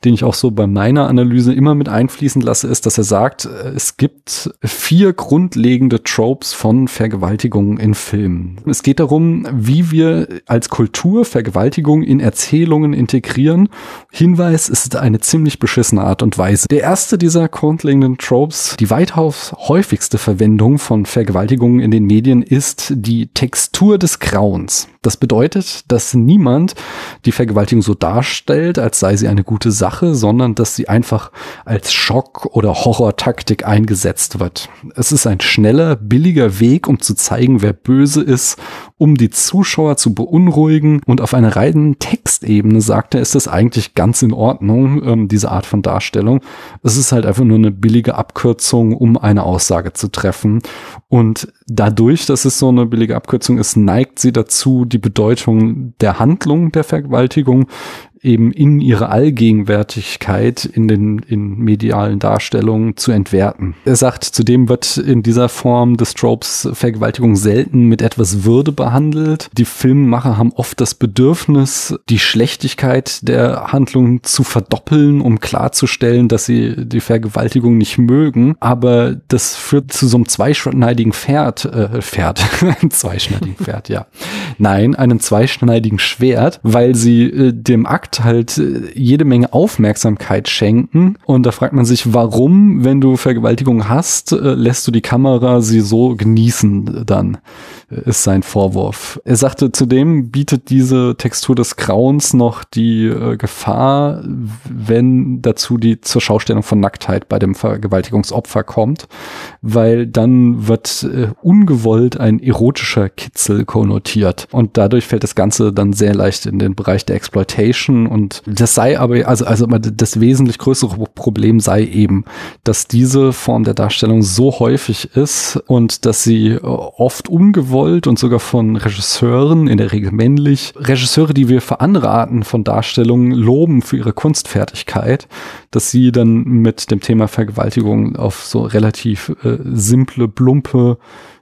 den ich auch so bei meiner Analyse immer mit einfließt, einfließen lasse, ist, dass er sagt, es gibt vier grundlegende Tropes von Vergewaltigungen in Filmen. Es geht darum, wie wir als Kultur Vergewaltigung in Erzählungen integrieren. Hinweis ist eine ziemlich beschissene Art und Weise. Der erste dieser grundlegenden Tropes, die weitaus häufigste Verwendung von Vergewaltigungen in den Medien ist die Textur des Grauens. Das bedeutet, dass niemand die Vergewaltigung so darstellt, als sei sie eine gute Sache, sondern dass sie einfach als Schock- oder Horrortaktik eingesetzt wird. Es ist ein schneller, billiger Weg, um zu zeigen, wer böse ist, um die Zuschauer zu beunruhigen. Und auf einer reinen Textebene sagt er, ist das eigentlich ganz in Ordnung, ähm, diese Art von Darstellung. Es ist halt einfach nur eine billige Abkürzung, um eine Aussage zu treffen. Und dadurch, dass es so eine billige Abkürzung ist, neigt sie dazu, die Bedeutung der Handlung der Vergewaltigung eben in ihre Allgegenwärtigkeit in den in medialen Darstellungen zu entwerten. Er sagt, zudem wird in dieser Form des Tropes Vergewaltigung selten mit etwas Würde behandelt. Die Filmemacher haben oft das Bedürfnis, die Schlechtigkeit der Handlung zu verdoppeln, um klarzustellen, dass sie die Vergewaltigung nicht mögen. Aber das führt zu so einem zweischneidigen Pferd, äh, Pferd, zweischneidigen Pferd, ja. Nein, einem zweischneidigen Schwert, weil sie äh, dem Akt Akt halt äh, jede Menge Aufmerksamkeit schenken. Und da fragt man sich, warum, wenn du Vergewaltigung hast, äh, lässt du die Kamera sie so genießen dann? Ist sein Vorwurf. Er sagte, zudem bietet diese Textur des Grauens noch die äh, Gefahr, wenn dazu die zur Schaustellung von Nacktheit bei dem Vergewaltigungsopfer kommt, weil dann wird äh, ungewollt ein erotischer Kitzel konnotiert und dadurch fällt das Ganze dann sehr leicht in den Bereich der Exploitation und das sei aber, also, also das wesentlich größere Problem sei eben, dass diese Form der Darstellung so häufig ist und dass sie äh, oft ungewollt und sogar von Regisseuren, in der Regel männlich, Regisseure, die wir für andere Arten von Darstellungen loben für ihre Kunstfertigkeit, dass sie dann mit dem Thema Vergewaltigung auf so relativ äh, simple, plumpe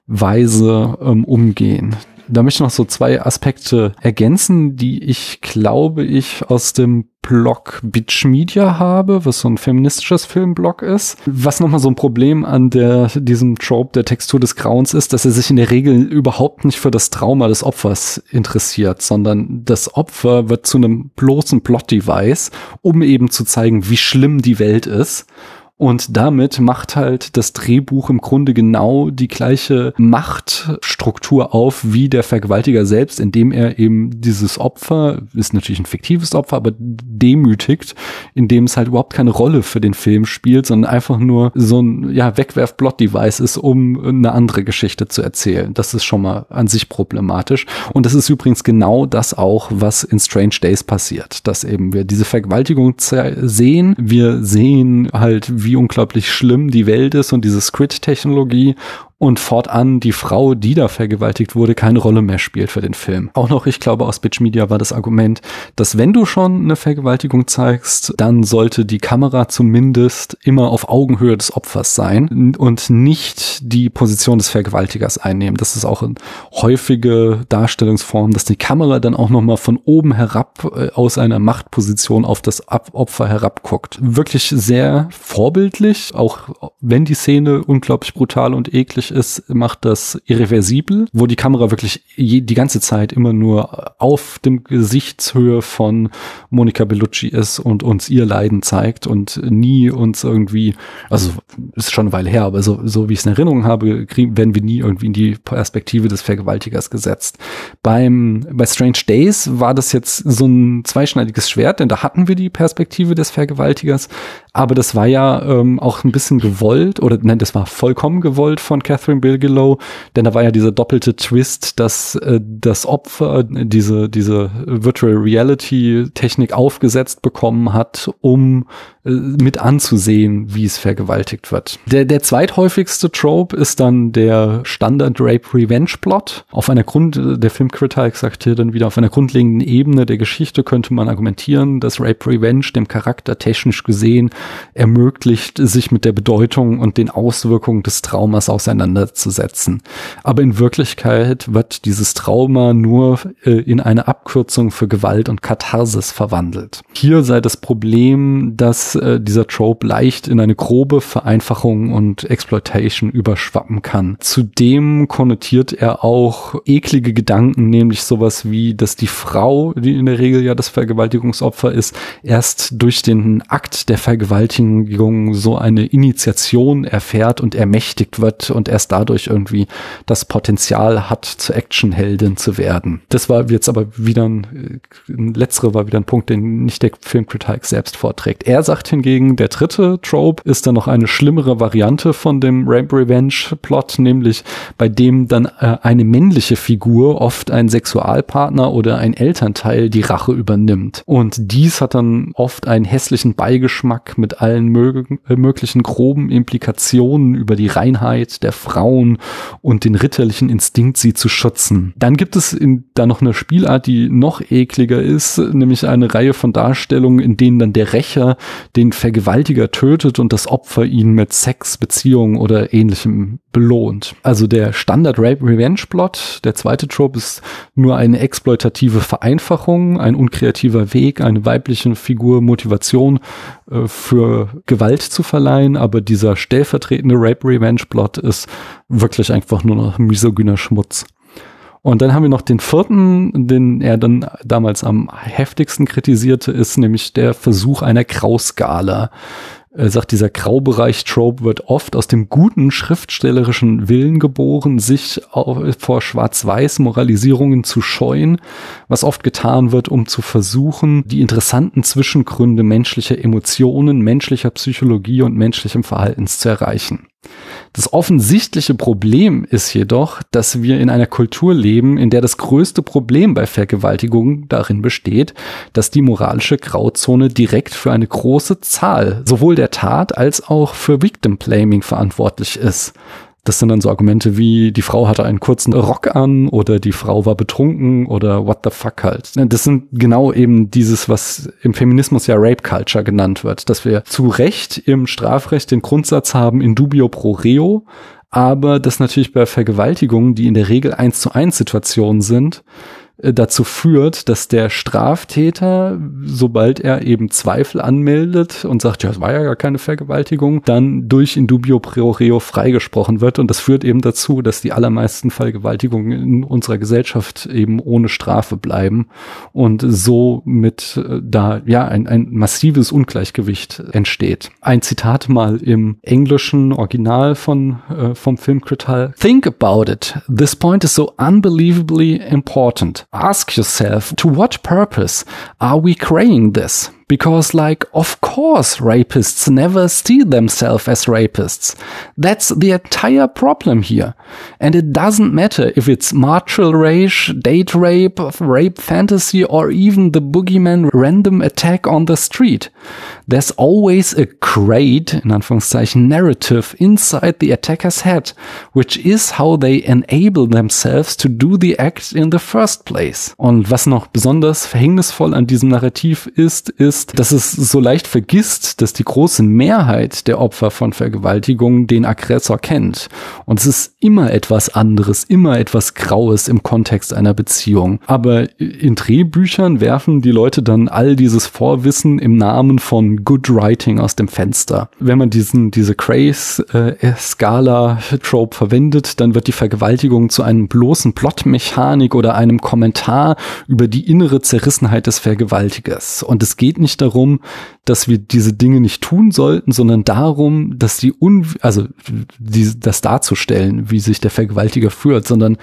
Weise ähm, umgehen. Da möchte ich noch so zwei Aspekte ergänzen, die ich glaube ich aus dem Blog Bitch Media habe, was so ein feministisches Filmblog ist. Was nochmal so ein Problem an der, diesem Trope der Textur des Grauens ist, dass er sich in der Regel überhaupt nicht für das Trauma des Opfers interessiert, sondern das Opfer wird zu einem bloßen Plot-Device, um eben zu zeigen, wie schlimm die Welt ist. Und damit macht halt das Drehbuch im Grunde genau die gleiche Machtstruktur auf wie der Vergewaltiger selbst, indem er eben dieses Opfer, ist natürlich ein fiktives Opfer, aber demütigt, indem es halt überhaupt keine Rolle für den Film spielt, sondern einfach nur so ein ja, Wegwerf-Plot-Device ist, um eine andere Geschichte zu erzählen. Das ist schon mal an sich problematisch. Und das ist übrigens genau das auch, was in Strange Days passiert, dass eben wir diese Vergewaltigung sehen. Wir sehen halt, wie unglaublich schlimm die Welt ist und diese Squid-Technologie und fortan die Frau, die da vergewaltigt wurde, keine Rolle mehr spielt für den Film. Auch noch, ich glaube, aus Bitch Media war das Argument, dass wenn du schon eine Vergewaltigung zeigst, dann sollte die Kamera zumindest immer auf Augenhöhe des Opfers sein und nicht die Position des Vergewaltigers einnehmen. Das ist auch eine häufige Darstellungsform, dass die Kamera dann auch nochmal von oben herab äh, aus einer Machtposition auf das Opfer herabguckt. Wirklich sehr vorbildlich, auch wenn die Szene unglaublich brutal und eklig möglich ist, macht das irreversibel, wo die Kamera wirklich je, die ganze Zeit immer nur auf dem Gesichtshöhe von Monica Bellucci ist und uns ihr Leiden zeigt und nie uns irgendwie, also ist schon eine Weile her, aber so, so wie ich es in Erinnerung habe, kriegen, werden wir nie irgendwie in die Perspektive des Vergewaltigers gesetzt. Beim, bei Strange Days war das jetzt so ein zweischneidiges Schwert, denn da hatten wir die Perspektive des Vergewaltigers, aber das war ja ähm, auch ein bisschen gewollt oder nein, das war vollkommen gewollt von Catherine Bigelow, denn da war ja dieser doppelte Twist, dass äh, das Opfer diese, diese Virtual Reality Technik aufgesetzt bekommen hat, um äh, mit anzusehen, wie es vergewaltigt wird. Der, der zweithäufigste Trope ist dann der Standard Rape Revenge Plot. Auf einer Grund, der Filmkritik sagt hier dann wieder, auf einer grundlegenden Ebene der Geschichte könnte man argumentieren, dass Rape Revenge dem Charakter technisch gesehen ermöglicht, sich mit der Bedeutung und den Auswirkungen des Traumas auseinanderzusetzen. Aber in Wirklichkeit wird dieses Trauma nur äh, in eine Abkürzung für Gewalt und Katharsis verwandelt. Hier sei das Problem, dass äh, dieser Trope leicht in eine grobe Vereinfachung und Exploitation überschwappen kann. Zudem konnotiert er auch eklige Gedanken, nämlich sowas wie, dass die Frau, die in der Regel ja das Vergewaltigungsopfer ist, erst durch den Akt der Vergewaltigung so eine Initiation erfährt und ermächtigt wird und erst dadurch irgendwie das Potenzial hat, zur Actionheldin zu werden. Das war jetzt aber wieder ein, äh, letztere war wieder ein Punkt, den nicht der Filmkritik selbst vorträgt. Er sagt hingegen, der dritte Trope ist dann noch eine schlimmere Variante von dem Rape Revenge Plot, nämlich bei dem dann äh, eine männliche Figur, oft ein Sexualpartner oder ein Elternteil, die Rache übernimmt. Und dies hat dann oft einen hässlichen Beigeschmack mit allen mög äh, möglichen groben Implikationen über die Reinheit der Frauen und den ritterlichen Instinkt, sie zu schützen. Dann gibt es in, da noch eine Spielart, die noch ekliger ist, nämlich eine Reihe von Darstellungen, in denen dann der Rächer den Vergewaltiger tötet und das Opfer ihn mit Sex, Beziehung oder ähnlichem belohnt. Also der Standard Rape Revenge Plot, der zweite Trope ist nur eine exploitative Vereinfachung, ein unkreativer Weg, eine weibliche Figur Motivation äh, für Gewalt zu verleihen, aber dieser stellvertretende Rape Revenge Plot ist wirklich einfach nur noch misogyner Schmutz. Und dann haben wir noch den vierten, den er dann damals am heftigsten kritisierte, ist nämlich der Versuch einer Grauskala. Er sagt, dieser Graubereich-Trope wird oft aus dem guten schriftstellerischen Willen geboren, sich vor Schwarz-Weiß-Moralisierungen zu scheuen, was oft getan wird, um zu versuchen, die interessanten Zwischengründe menschlicher Emotionen, menschlicher Psychologie und menschlichem Verhaltens zu erreichen. Das offensichtliche Problem ist jedoch, dass wir in einer Kultur leben, in der das größte Problem bei Vergewaltigungen darin besteht, dass die moralische Grauzone direkt für eine große Zahl sowohl der Tat als auch für Victim Blaming verantwortlich ist. Das sind dann so Argumente wie, die Frau hatte einen kurzen Rock an oder die Frau war betrunken oder what the fuck halt. Das sind genau eben dieses, was im Feminismus ja Rape Culture genannt wird, dass wir zu Recht im Strafrecht den Grundsatz haben in dubio pro reo, aber das natürlich bei Vergewaltigungen, die in der Regel eins zu eins Situationen sind, dazu führt, dass der Straftäter, sobald er eben Zweifel anmeldet und sagt, ja, es war ja gar keine Vergewaltigung, dann durch in pro reo freigesprochen wird. Und das führt eben dazu, dass die allermeisten Vergewaltigungen in unserer Gesellschaft eben ohne Strafe bleiben und somit äh, da ja ein, ein massives Ungleichgewicht entsteht. Ein Zitat mal im englischen Original von äh, vom Film Crital. Think about it. This point is so unbelievably important. Ask yourself to what purpose are we creating this? Because, like, of course, rapists never see themselves as rapists. That's the entire problem here. And it doesn't matter if it's martial rage, date rape, rape fantasy, or even the boogeyman random attack on the street. There's always a great, in Anführungszeichen, narrative inside the attacker's head, which is how they enable themselves to do the act in the first place. Und was noch besonders verhängnisvoll an diesem Narrativ ist, ist, ist, dass es so leicht vergisst, dass die große Mehrheit der Opfer von Vergewaltigungen den Aggressor kennt. Und es ist immer etwas anderes, immer etwas Graues im Kontext einer Beziehung. Aber in Drehbüchern werfen die Leute dann all dieses Vorwissen im Namen von Good Writing aus dem Fenster. Wenn man diesen, diese Craze-Skala-Trope äh, verwendet, dann wird die Vergewaltigung zu einem bloßen Plotmechanik oder einem Kommentar über die innere Zerrissenheit des Vergewaltigers. Und es geht nicht darum, dass wir diese Dinge nicht tun sollten, sondern darum, dass die un also die, das darzustellen, wie sich der Vergewaltiger führt, sondern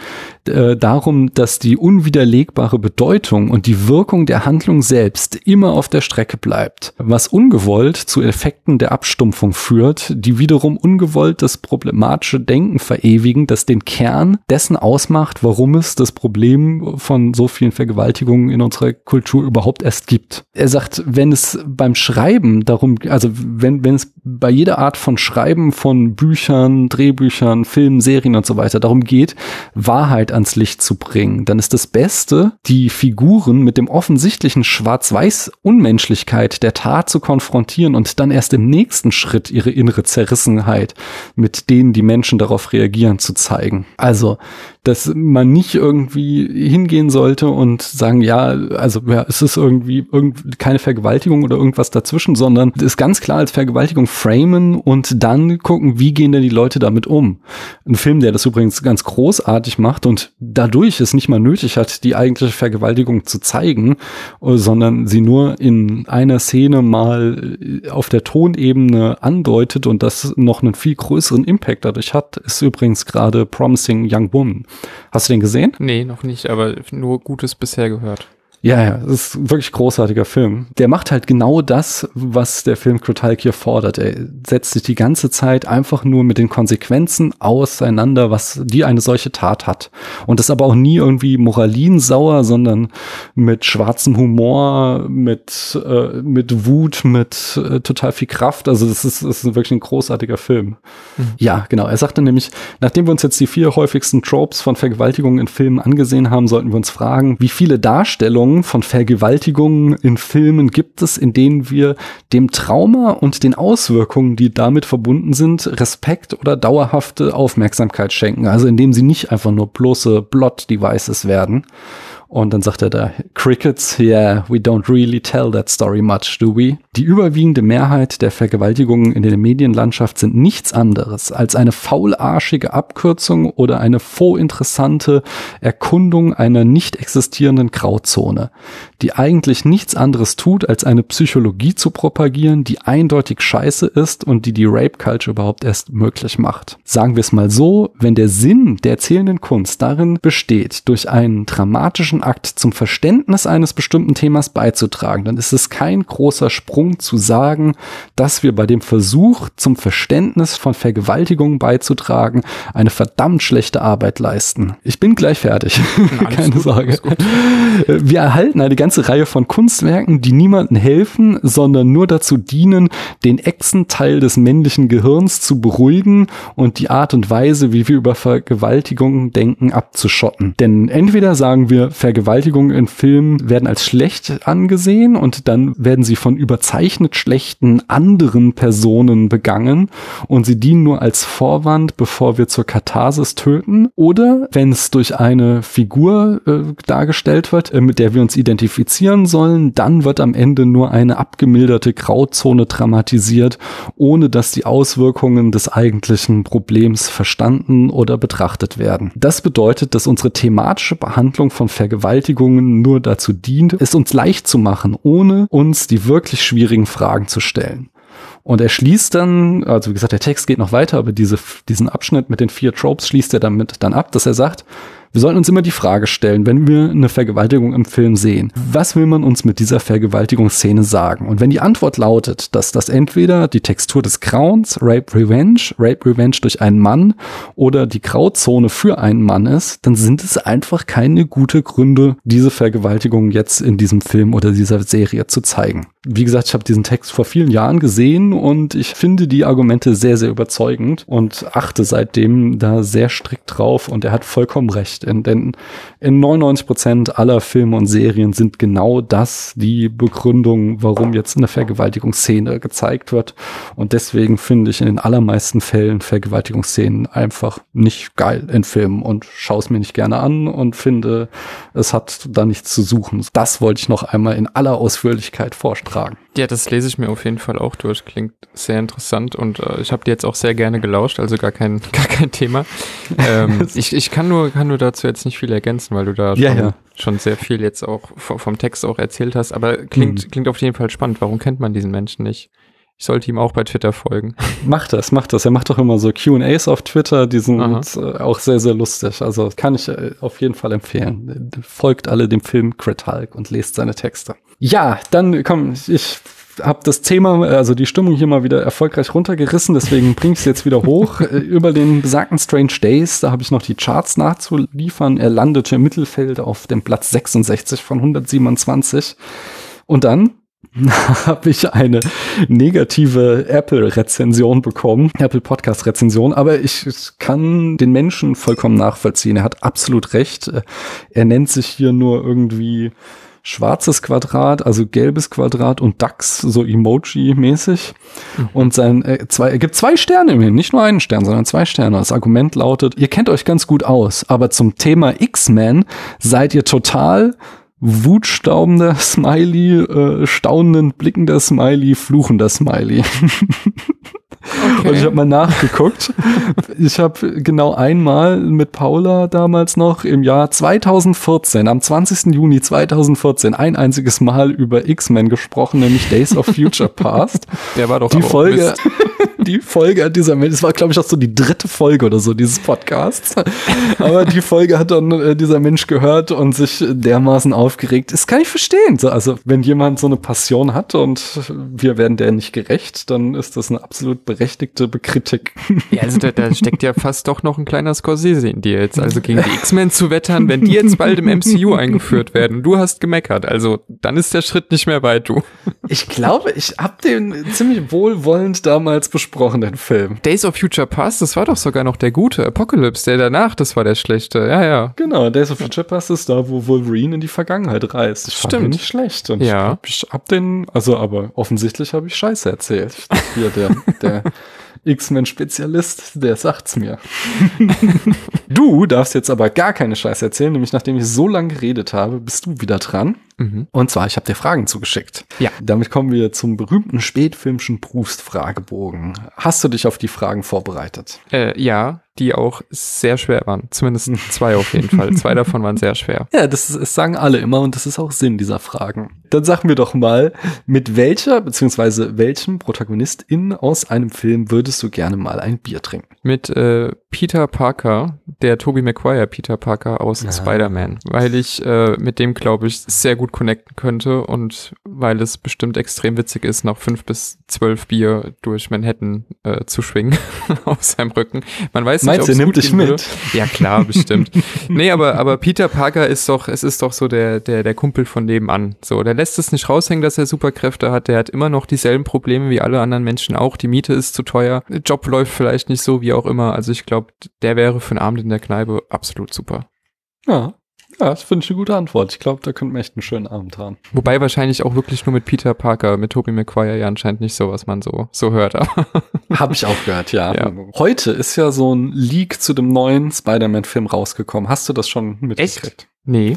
äh, darum, dass die unwiderlegbare Bedeutung und die Wirkung der Handlung selbst immer auf der Strecke bleibt, was ungewollt zu Effekten der Abstumpfung führt, die wiederum ungewollt das problematische Denken verewigen, das den Kern dessen ausmacht, warum es das Problem von so vielen Vergewaltigungen in unserer Kultur überhaupt erst gibt. Er sagt, wenn es beim Schreiben darum, also wenn, wenn es bei jeder Art von Schreiben von Büchern, Drehbüchern, Filmen, Serien und so weiter darum geht, Wahrheit ans Licht zu bringen, dann ist das Beste, die Figuren mit dem offensichtlichen Schwarz-Weiß-Unmenschlichkeit der Tat zu konfrontieren und dann erst im nächsten Schritt ihre innere Zerrissenheit, mit denen die Menschen darauf reagieren, zu zeigen. Also, dass man nicht irgendwie hingehen sollte und sagen, ja, also ja, es ist irgendwie irgend, keine Vergewaltigung oder irgendwas dazwischen, sondern es ist ganz klar als Vergewaltigung framen und dann gucken, wie gehen denn die Leute damit um. Ein Film, der das übrigens ganz großartig macht und dadurch es nicht mal nötig hat, die eigentliche Vergewaltigung zu zeigen, sondern sie nur in einer Szene mal auf der Tonebene andeutet und das noch einen viel größeren Impact dadurch hat, ist übrigens gerade Promising Young Woman. Hast du den gesehen? Nee, noch nicht, aber nur Gutes bisher gehört. Ja, ja, es ist wirklich großartiger Film. Der macht halt genau das, was der Film Krotalk hier fordert. Er setzt sich die ganze Zeit einfach nur mit den Konsequenzen auseinander, was die eine solche Tat hat. Und das aber auch nie irgendwie moralinsauer, sondern mit schwarzem Humor, mit, äh, mit Wut, mit äh, total viel Kraft. Also das ist, das ist wirklich ein großartiger Film. Mhm. Ja, genau. Er sagte nämlich, nachdem wir uns jetzt die vier häufigsten Tropes von Vergewaltigungen in Filmen angesehen haben, sollten wir uns fragen, wie viele Darstellungen Darstellungen von Vergewaltigungen in Filmen gibt es, in denen wir dem Trauma und den Auswirkungen, die damit verbunden sind, Respekt oder dauerhafte Aufmerksamkeit schenken. Also indem sie nicht einfach nur bloße Plot-Devices werden. Und dann sagt er da, Crickets, yeah, we don't really tell that story much, do we? Die überwiegende Mehrheit der Vergewaltigungen in der Medienlandschaft sind nichts anderes als eine faularschige Abkürzung oder eine vorinteressante Erkundung einer nicht existierenden Grauzone, die eigentlich nichts anderes tut, als eine Psychologie zu propagieren, die eindeutig scheiße ist und die die Rape Culture überhaupt erst möglich macht. Sagen wir es mal so, wenn der Sinn der erzählenden Kunst darin besteht, durch einen dramatischen Akt zum Verständnis eines bestimmten Themas beizutragen, dann ist es kein großer Sprung zu sagen, dass wir bei dem Versuch zum Verständnis von Vergewaltigungen beizutragen eine verdammt schlechte Arbeit leisten. Ich bin gleich fertig. Keine gut, Sorge. Wir erhalten eine ganze Reihe von Kunstwerken, die niemandem helfen, sondern nur dazu dienen, den Echsenteil des männlichen Gehirns zu beruhigen und die Art und Weise, wie wir über Vergewaltigungen denken, abzuschotten. Denn entweder sagen wir, Vergewaltigungen in Filmen werden als schlecht angesehen und dann werden sie von überzeichnet schlechten anderen Personen begangen und sie dienen nur als Vorwand, bevor wir zur Katharsis töten. Oder wenn es durch eine Figur äh, dargestellt wird, äh, mit der wir uns identifizieren sollen, dann wird am Ende nur eine abgemilderte Grauzone dramatisiert, ohne dass die Auswirkungen des eigentlichen Problems verstanden oder betrachtet werden. Das bedeutet, dass unsere thematische Behandlung von Vergewaltigungen nur dazu dient, es uns leicht zu machen, ohne uns die wirklich schwierigen Fragen zu stellen. Und er schließt dann, also wie gesagt, der Text geht noch weiter, aber diese, diesen Abschnitt mit den vier Tropes schließt er damit dann ab, dass er sagt, wir sollten uns immer die Frage stellen, wenn wir eine Vergewaltigung im Film sehen, was will man uns mit dieser Vergewaltigungsszene sagen? Und wenn die Antwort lautet, dass das entweder die Textur des Grauens, Rape Revenge, Rape Revenge durch einen Mann oder die Grauzone für einen Mann ist, dann sind es einfach keine gute Gründe, diese Vergewaltigung jetzt in diesem Film oder dieser Serie zu zeigen. Wie gesagt, ich habe diesen Text vor vielen Jahren gesehen und ich finde die Argumente sehr, sehr überzeugend und achte seitdem da sehr strikt drauf und er hat vollkommen recht. In, denn in 99 Prozent aller Filme und Serien sind genau das die Begründung, warum jetzt eine Vergewaltigungsszene gezeigt wird. Und deswegen finde ich in den allermeisten Fällen Vergewaltigungsszenen einfach nicht geil in Filmen und schaue es mir nicht gerne an und finde, es hat da nichts zu suchen. Das wollte ich noch einmal in aller Ausführlichkeit vorstragen. Ja, das lese ich mir auf jeden Fall auch durch. Klingt sehr interessant und äh, ich habe dir jetzt auch sehr gerne gelauscht, also gar kein, gar kein Thema. Ähm, ich, ich kann nur, kann nur dazu jetzt nicht viel ergänzen, weil du da ja, schon, ja. schon sehr viel jetzt auch vom Text auch erzählt hast. Aber klingt, mhm. klingt auf jeden Fall spannend. Warum kennt man diesen Menschen nicht? Ich sollte ihm auch bei Twitter folgen. Macht das, macht das. Er macht doch immer so QAs auf Twitter, die sind Aha. auch sehr, sehr lustig. Also kann ich äh, auf jeden Fall empfehlen. Folgt alle dem Film Crit Hulk und lest seine Texte. Ja, dann komm, ich habe das Thema, also die Stimmung hier mal wieder erfolgreich runtergerissen, deswegen bringe ich es jetzt wieder hoch. Äh, über den besagten Strange Days, da habe ich noch die Charts nachzuliefern. Er landete im Mittelfeld auf dem Platz 66 von 127. Und dann habe ich eine negative Apple-Rezension bekommen, Apple Podcast-Rezension, aber ich kann den Menschen vollkommen nachvollziehen. Er hat absolut recht. Er nennt sich hier nur irgendwie schwarzes Quadrat, also gelbes Quadrat und DAX, so Emoji-mäßig. Mhm. Und sein, äh, zwei, er gibt zwei Sterne immerhin, nicht nur einen Stern, sondern zwei Sterne. Das Argument lautet, ihr kennt euch ganz gut aus, aber zum Thema X-Men seid ihr total wutstaubender Smiley, äh, staunend blickender Smiley, fluchender Smiley. Okay. Und ich habe mal nachgeguckt. ich habe genau einmal mit Paula damals noch im Jahr 2014, am 20. Juni 2014, ein einziges Mal über X-Men gesprochen, nämlich Days of Future Past. Der war doch die Folge. Die Folge hat dieser Mensch, das war glaube ich auch so die dritte Folge oder so dieses Podcasts. Aber die Folge hat dann äh, dieser Mensch gehört und sich dermaßen aufgeregt. Das kann ich verstehen. So, also wenn jemand so eine Passion hat und wir werden der nicht gerecht, dann ist das eine absolut berechtigte Bekritik. Ja, also da, da steckt ja fast doch noch ein kleiner Scorsese in dir jetzt. Also gegen die X-Men zu wettern, wenn die jetzt bald im MCU eingeführt werden. Du hast gemeckert. Also dann ist der Schritt nicht mehr weit, du. Ich glaube, ich hab den ziemlich wohlwollend damals besprochen, den Film. Days of Future Past, das war doch sogar noch der gute. Apocalypse, der danach, das war der schlechte. Ja, ja. Genau, Days of Future Past ist da, wo Wolverine in die Vergangenheit reist. Ich Stimmt. nicht schlecht. Und ja. ich, ich hab den, also aber offensichtlich habe ich Scheiße erzählt. Hier der, der X-Men-Spezialist, der sagt's mir. du darfst jetzt aber gar keine Scheiße erzählen, nämlich nachdem ich so lange geredet habe, bist du wieder dran. Mhm. Und zwar, ich habe dir Fragen zugeschickt. Ja. Damit kommen wir zum berühmten spätfilmschen Proust-Fragebogen. Hast du dich auf die Fragen vorbereitet? Äh, ja, die auch sehr schwer waren. Zumindest zwei auf jeden Fall. Zwei davon waren sehr schwer. Ja, das, ist, das sagen alle immer und das ist auch Sinn dieser Fragen. Dann sag mir doch mal, mit welcher beziehungsweise welchem Protagonistin aus einem Film würdest du gerne mal ein Bier trinken? Mit äh, Peter Parker, der Tobey Maguire Peter Parker aus Ja. Spider-Man, weil ich äh, mit dem, glaube ich, sehr gut connecten könnte und weil es bestimmt extrem witzig ist, nach fünf bis zwölf Bier durch Manhattan äh, zu schwingen auf seinem Rücken. Man weiß Meinst du, ob's er nimmt dich gehen würde. mit? Ja, klar, bestimmt. nee, aber, aber Peter Parker ist doch, es ist doch so der, der, der Kumpel von nebenan. So, der lässt es nicht raushängen, dass er Superkräfte hat. Der hat immer noch dieselben Probleme wie alle anderen Menschen auch. Die Miete ist zu teuer. Der Job läuft vielleicht nicht so, wie auch immer. Also ich glaube, der wäre für einen Abend in der Kneipe absolut super. Ja. Ja, das finde ich eine gute Antwort. Ich glaube, da könnten wir echt einen schönen Abend haben. Wobei wahrscheinlich auch wirklich nur mit Peter Parker, mit Tobey Maguire ja anscheinend nicht so, was man so, so hört. Aber Habe ich auch gehört, ja. Ja. Heute ist ja so ein Leak zu dem neuen Spider-Man-Film rausgekommen. Hast du das schon mitgekriegt? nee.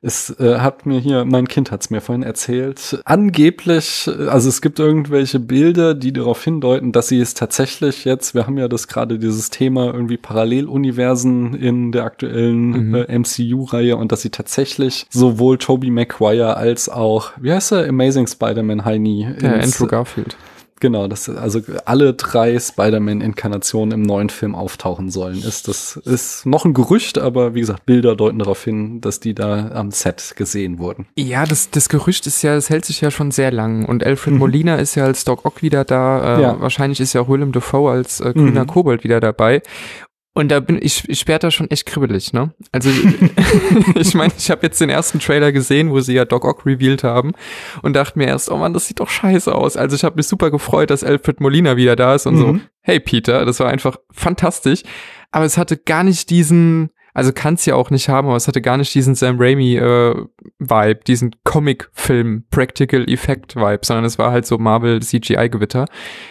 Es äh, hat mir hier, mein Kind hat es mir vorhin erzählt. Angeblich, äh, also es gibt irgendwelche Bilder, die darauf hindeuten, dass sie es tatsächlich jetzt, wir haben ja das gerade dieses Thema irgendwie Paralleluniversen in der aktuellen Mhm. äh, MCU-Reihe und dass sie tatsächlich sowohl Tobey Maguire als auch, wie heißt er, Amazing Spider-Man Heini? Ins- Andrew Garfield. Genau, dass also alle drei Spider-Man-Inkarnationen im neuen Film auftauchen sollen. Ist das ist noch ein Gerücht, aber wie gesagt, Bilder deuten darauf hin, dass die da am Set gesehen wurden. Ja, das, das Gerücht ist ja, das hält sich ja schon sehr lang. Und Alfred Mhm. Molina ist ja als Doc Ock wieder da. Äh, Ja. Wahrscheinlich ist ja auch Willem Dafoe als äh, grüner Mhm. Kobold wieder dabei. Und da bin ich, ich werd da schon echt kribbelig, ne? Also ich meine, ich habe jetzt den ersten Trailer gesehen, wo sie ja Doc Ock revealed haben und dachte mir erst, oh Mann, das sieht doch scheiße aus. Also ich habe mich super gefreut, dass Alfred Molina wieder da ist und so, Mhm. hey Peter, das war einfach fantastisch. Aber es hatte gar nicht diesen, also kann es ja auch nicht haben, aber es hatte gar nicht diesen Sam Raimi äh, diesen Comic-Film Practical Effect Vibe, sondern es war halt so Marvel CGI Gewitter.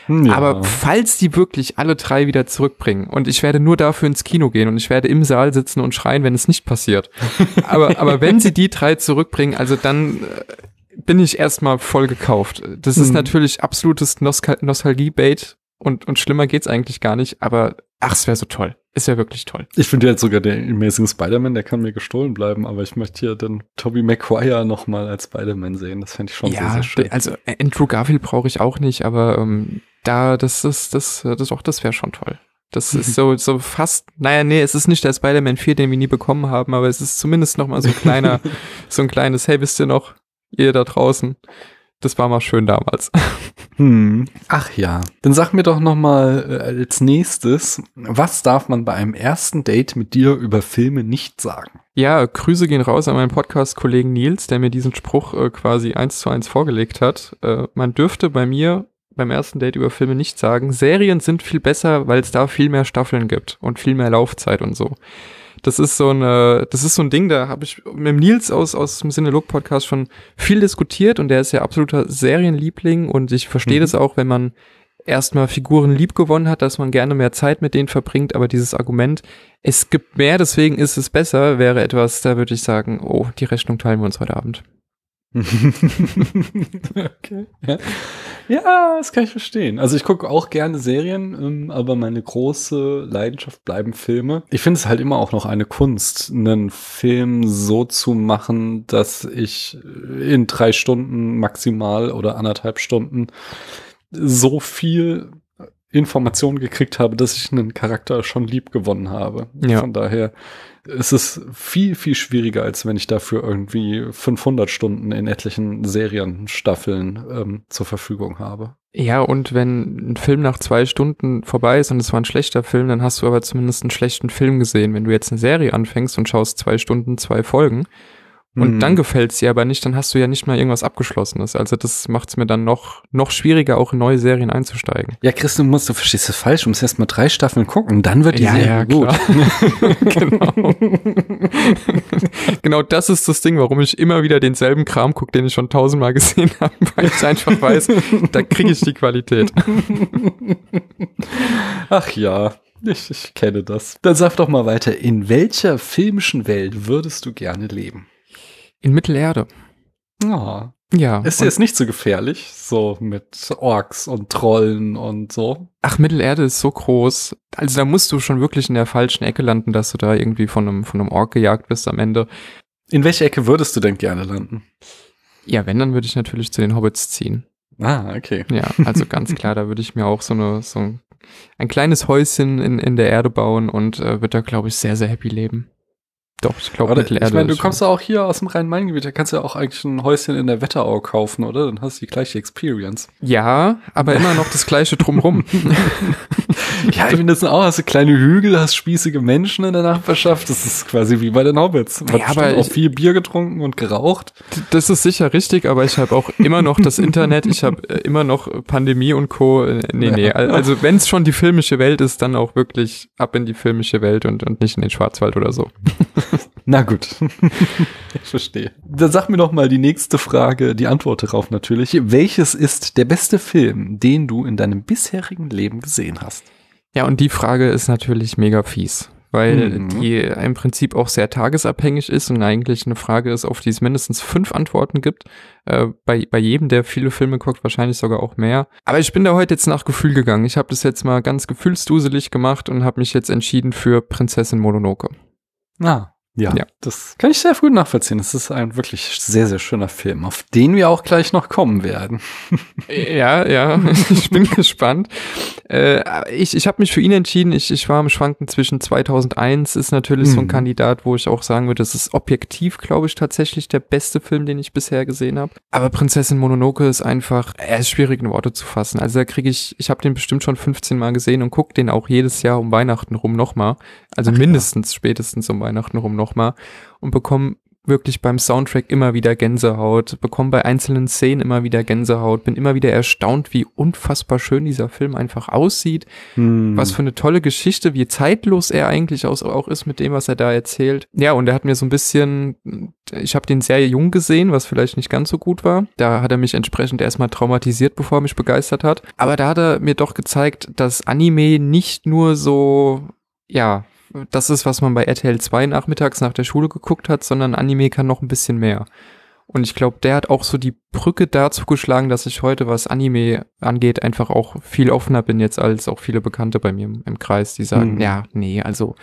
Ja. Aber falls die wirklich alle drei wieder zurückbringen und ich werde nur dafür ins Kino gehen und ich werde im Saal sitzen und schreien, wenn es nicht passiert. aber, aber wenn sie die drei zurückbringen, also dann äh, bin ich erstmal voll gekauft. Das ist Mhm. natürlich absolutes Nostal Nostalgie-Bait und, und schlimmer geht's eigentlich gar nicht, aber ach, es wäre so toll. Ist ja wirklich toll. ich finde jetzt sogar der Amazing Spider-Man, der kann mir gestohlen bleiben, aber ich möchte hier dann Tobey Maguire noch mal als Spider-Man sehen. Das fände ich schon sehr, sehr schön. also Andrew Garfield brauche ich auch nicht, aber ähm, da, das ist, das, das, auch das wäre schon toll. Das ist so, so fast, naja, nee, es ist nicht der Spider-Man 4, den wir nie bekommen haben, aber es ist zumindest noch mal so ein kleiner, so ein kleines, hey, wisst ihr noch, ihr da draußen, das war mal schön damals. Hm. Ach ja. Dann sag mir doch noch mal äh, als nächstes, was darf man bei einem ersten Date mit dir über Filme nicht sagen? Ja, Grüße gehen raus an meinen Podcast-Kollegen Nils, der mir diesen Spruch äh, quasi eins zu eins vorgelegt hat. Äh, man dürfte bei mir beim ersten Date über Filme nicht sagen, Serien sind viel besser, weil es da viel mehr Staffeln gibt und viel mehr Laufzeit und so. Das ist so ein, das ist so ein Ding, da habe ich mit dem Nils aus, aus dem Cinelog Podcast schon viel diskutiert und der ist ja absoluter Serienliebling und ich verstehe Mhm. das auch, wenn man erstmal Figuren lieb gewonnen hat, dass man gerne mehr Zeit mit denen verbringt, aber dieses Argument, es gibt mehr, deswegen ist es besser, wäre etwas, da würde ich sagen, oh, die Rechnung teilen wir uns heute Abend. Okay. Ja. ja, das kann ich verstehen. Also ich gucke auch gerne Serien, ähm, aber meine große Leidenschaft bleiben Filme. Ich finde es halt immer auch noch eine Kunst, einen Film so zu machen, dass ich in drei Stunden maximal oder anderthalb Stunden so viel Informationen gekriegt habe, dass ich einen Charakter schon lieb gewonnen habe. Ja. Von daher ist es viel, viel schwieriger, als wenn ich dafür irgendwie 500 Stunden in etlichen Serienstaffeln ähm, zur Verfügung habe. Ja, und wenn ein Film nach zwei Stunden vorbei ist und es war ein schlechter Film, dann hast du aber zumindest einen schlechten Film gesehen. Wenn du jetzt eine Serie anfängst und schaust zwei Stunden, zwei Folgen Und Mhm. dann gefällt's dir aber nicht, dann hast du ja nicht mal irgendwas Abgeschlossenes. Also das macht's mir dann noch, noch schwieriger, auch in neue Serien einzusteigen. Ja, Chris, du musst, du verstehst das falsch. Du musst erst mal drei Staffeln gucken, dann wird die Ja, Serie ja, gut. genau. genau das ist das Ding, warum ich immer wieder denselben Kram gucke, den ich schon tausendmal gesehen habe, weil ich einfach weiß, da kriege ich die Qualität. Ach ja, ich, ich kenne das. Dann sag doch mal weiter, in welcher filmischen Welt würdest du gerne leben? In Mittelerde. Ah, Ja. ist jetzt nicht so gefährlich, so mit Orks und Trollen und so. Ach, Mittelerde ist so groß. Also da musst du schon wirklich in der falschen Ecke landen, dass du da irgendwie von einem, von einem Ork gejagt bist am Ende. In welcher Ecke würdest du denn gerne landen? Ja, wenn, dann würde ich natürlich zu den Hobbits ziehen. Ah, okay. Ja, also ganz klar, da würde ich mir auch so eine, so ein, ein kleines Häuschen in, in der Erde bauen und äh, würde da, glaube ich, sehr, sehr happy leben. Doch, ich glaube, Mittelerde. ich meine, du kommst ja auch hier aus dem Rhein-Main-Gebiet, da kannst du ja auch eigentlich ein Häuschen in der Wetterau kaufen, oder? Dann hast du die gleiche Experience. Ja, aber immer noch das gleiche drumrum. Ja, ich meine, das sind auch, hast du kleine Hügel, hast spießige Menschen in der Nachbarschaft. Das ist quasi wie bei den Hobbits. Man Ja, aber auch viel Bier getrunken und geraucht. Das ist sicher richtig, aber ich habe auch immer noch das Internet, ich habe äh, immer noch Pandemie und Co. Äh, Nee, nee, al- also wenn es schon die filmische Welt ist, dann auch wirklich ab in die filmische Welt und, und nicht in den Schwarzwald oder so. Na gut. ich verstehe. Dann sag mir doch mal die nächste Frage, die Antwort darauf natürlich. Welches ist der beste Film, den du in deinem bisherigen Leben gesehen hast? Ja, und die Frage ist natürlich mega fies, weil Mhm. die im Prinzip auch sehr tagesabhängig ist und eigentlich eine Frage ist, auf die es mindestens fünf Antworten gibt. Äh, bei, bei jedem, der viele Filme guckt, wahrscheinlich sogar auch mehr. Aber ich bin da heute jetzt nach Gefühl gegangen. Ich habe das jetzt mal ganz gefühlsduselig gemacht und habe mich jetzt entschieden für Prinzessin Mononoke. Ah, ja, Ja. das kann ich sehr gut nachvollziehen. Es ist ein wirklich sehr, sehr schöner Film, auf den wir auch gleich noch kommen werden. Ja, ja, ich bin gespannt. Äh, ich ich habe mich für ihn entschieden. Ich, ich war am Schwanken zwischen 2001 ist natürlich so ein Mhm. Kandidat, wo ich auch sagen würde, das ist objektiv, glaube ich, tatsächlich der beste Film, den ich bisher gesehen habe. Aber Prinzessin Mononoke ist einfach, er ist schwierig in Worte zu fassen. Also da kriege ich, ich habe den bestimmt schon 15 Mal gesehen und gucke den auch jedes Jahr um Weihnachten rum nochmal. Also mindestens spätestens um Weihnachten rum nochmal und bekomme wirklich beim Soundtrack immer wieder Gänsehaut, bekomme bei einzelnen Szenen immer wieder Gänsehaut, bin immer wieder erstaunt, wie unfassbar schön dieser Film einfach aussieht, Hm. was für eine tolle Geschichte, wie zeitlos er eigentlich auch ist mit dem, was er da erzählt. Ja, und er hat mir so ein bisschen, ich habe den sehr jung gesehen, was vielleicht nicht ganz so gut war. Da hat er mich entsprechend erstmal traumatisiert, bevor er mich begeistert hat. Aber da hat er mir doch gezeigt, dass Anime nicht nur so, ja, das ist, was man bei RTL 2 nachmittags nach der Schule geguckt hat, sondern Anime kann noch ein bisschen mehr. Und ich glaube, der hat auch so die Brücke dazu geschlagen, dass ich heute, was Anime angeht, einfach auch viel offener bin jetzt als auch viele Bekannte bei mir im, im Kreis, die sagen, Hm. ja, nee, also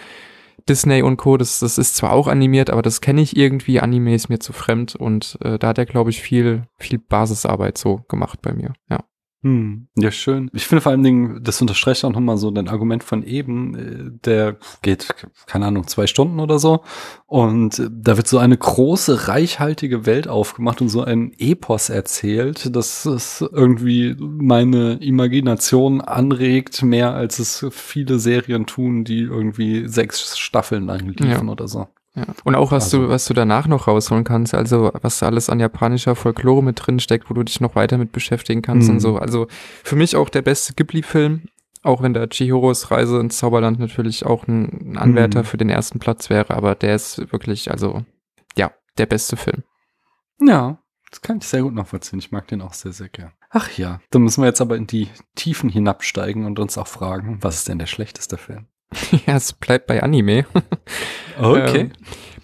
Disney und Co., das, das ist zwar auch animiert, aber das kenne ich irgendwie, Anime ist mir zu fremd und äh, da hat er, glaube ich, viel, viel Basisarbeit so gemacht bei mir, ja. Hm, ja, schön. Ich finde vor allen Dingen, das unterstreicht auch nochmal so dein Argument von eben, äh, der geht, keine Ahnung, zwei Stunden oder so. Und äh, da wird so eine große, reichhaltige Welt aufgemacht und so ein Epos erzählt, dass es irgendwie meine Imagination anregt, mehr als es viele Serien tun, die irgendwie sechs Staffeln lang liefen Ja. oder so. Ja. Und auch was Also- du, was du danach noch rausholen kannst, also was da alles an japanischer Folklore mit drin steckt, wo du dich noch weiter mit beschäftigen kannst Mhm. und so. Also für mich auch der beste Ghibli-Film, auch wenn der Chihiros Reise ins Zauberland natürlich auch ein Anwärter Mhm. für den ersten Platz wäre, aber der ist wirklich, also ja, der beste Film. Ja, das kann ich sehr gut nachvollziehen. Ich mag den auch sehr, sehr gern. Ach ja, dann müssen wir jetzt aber in die Tiefen hinabsteigen und uns auch fragen, was ist denn der schlechteste Film? ja, es bleibt bei Anime. Okay. Ähm,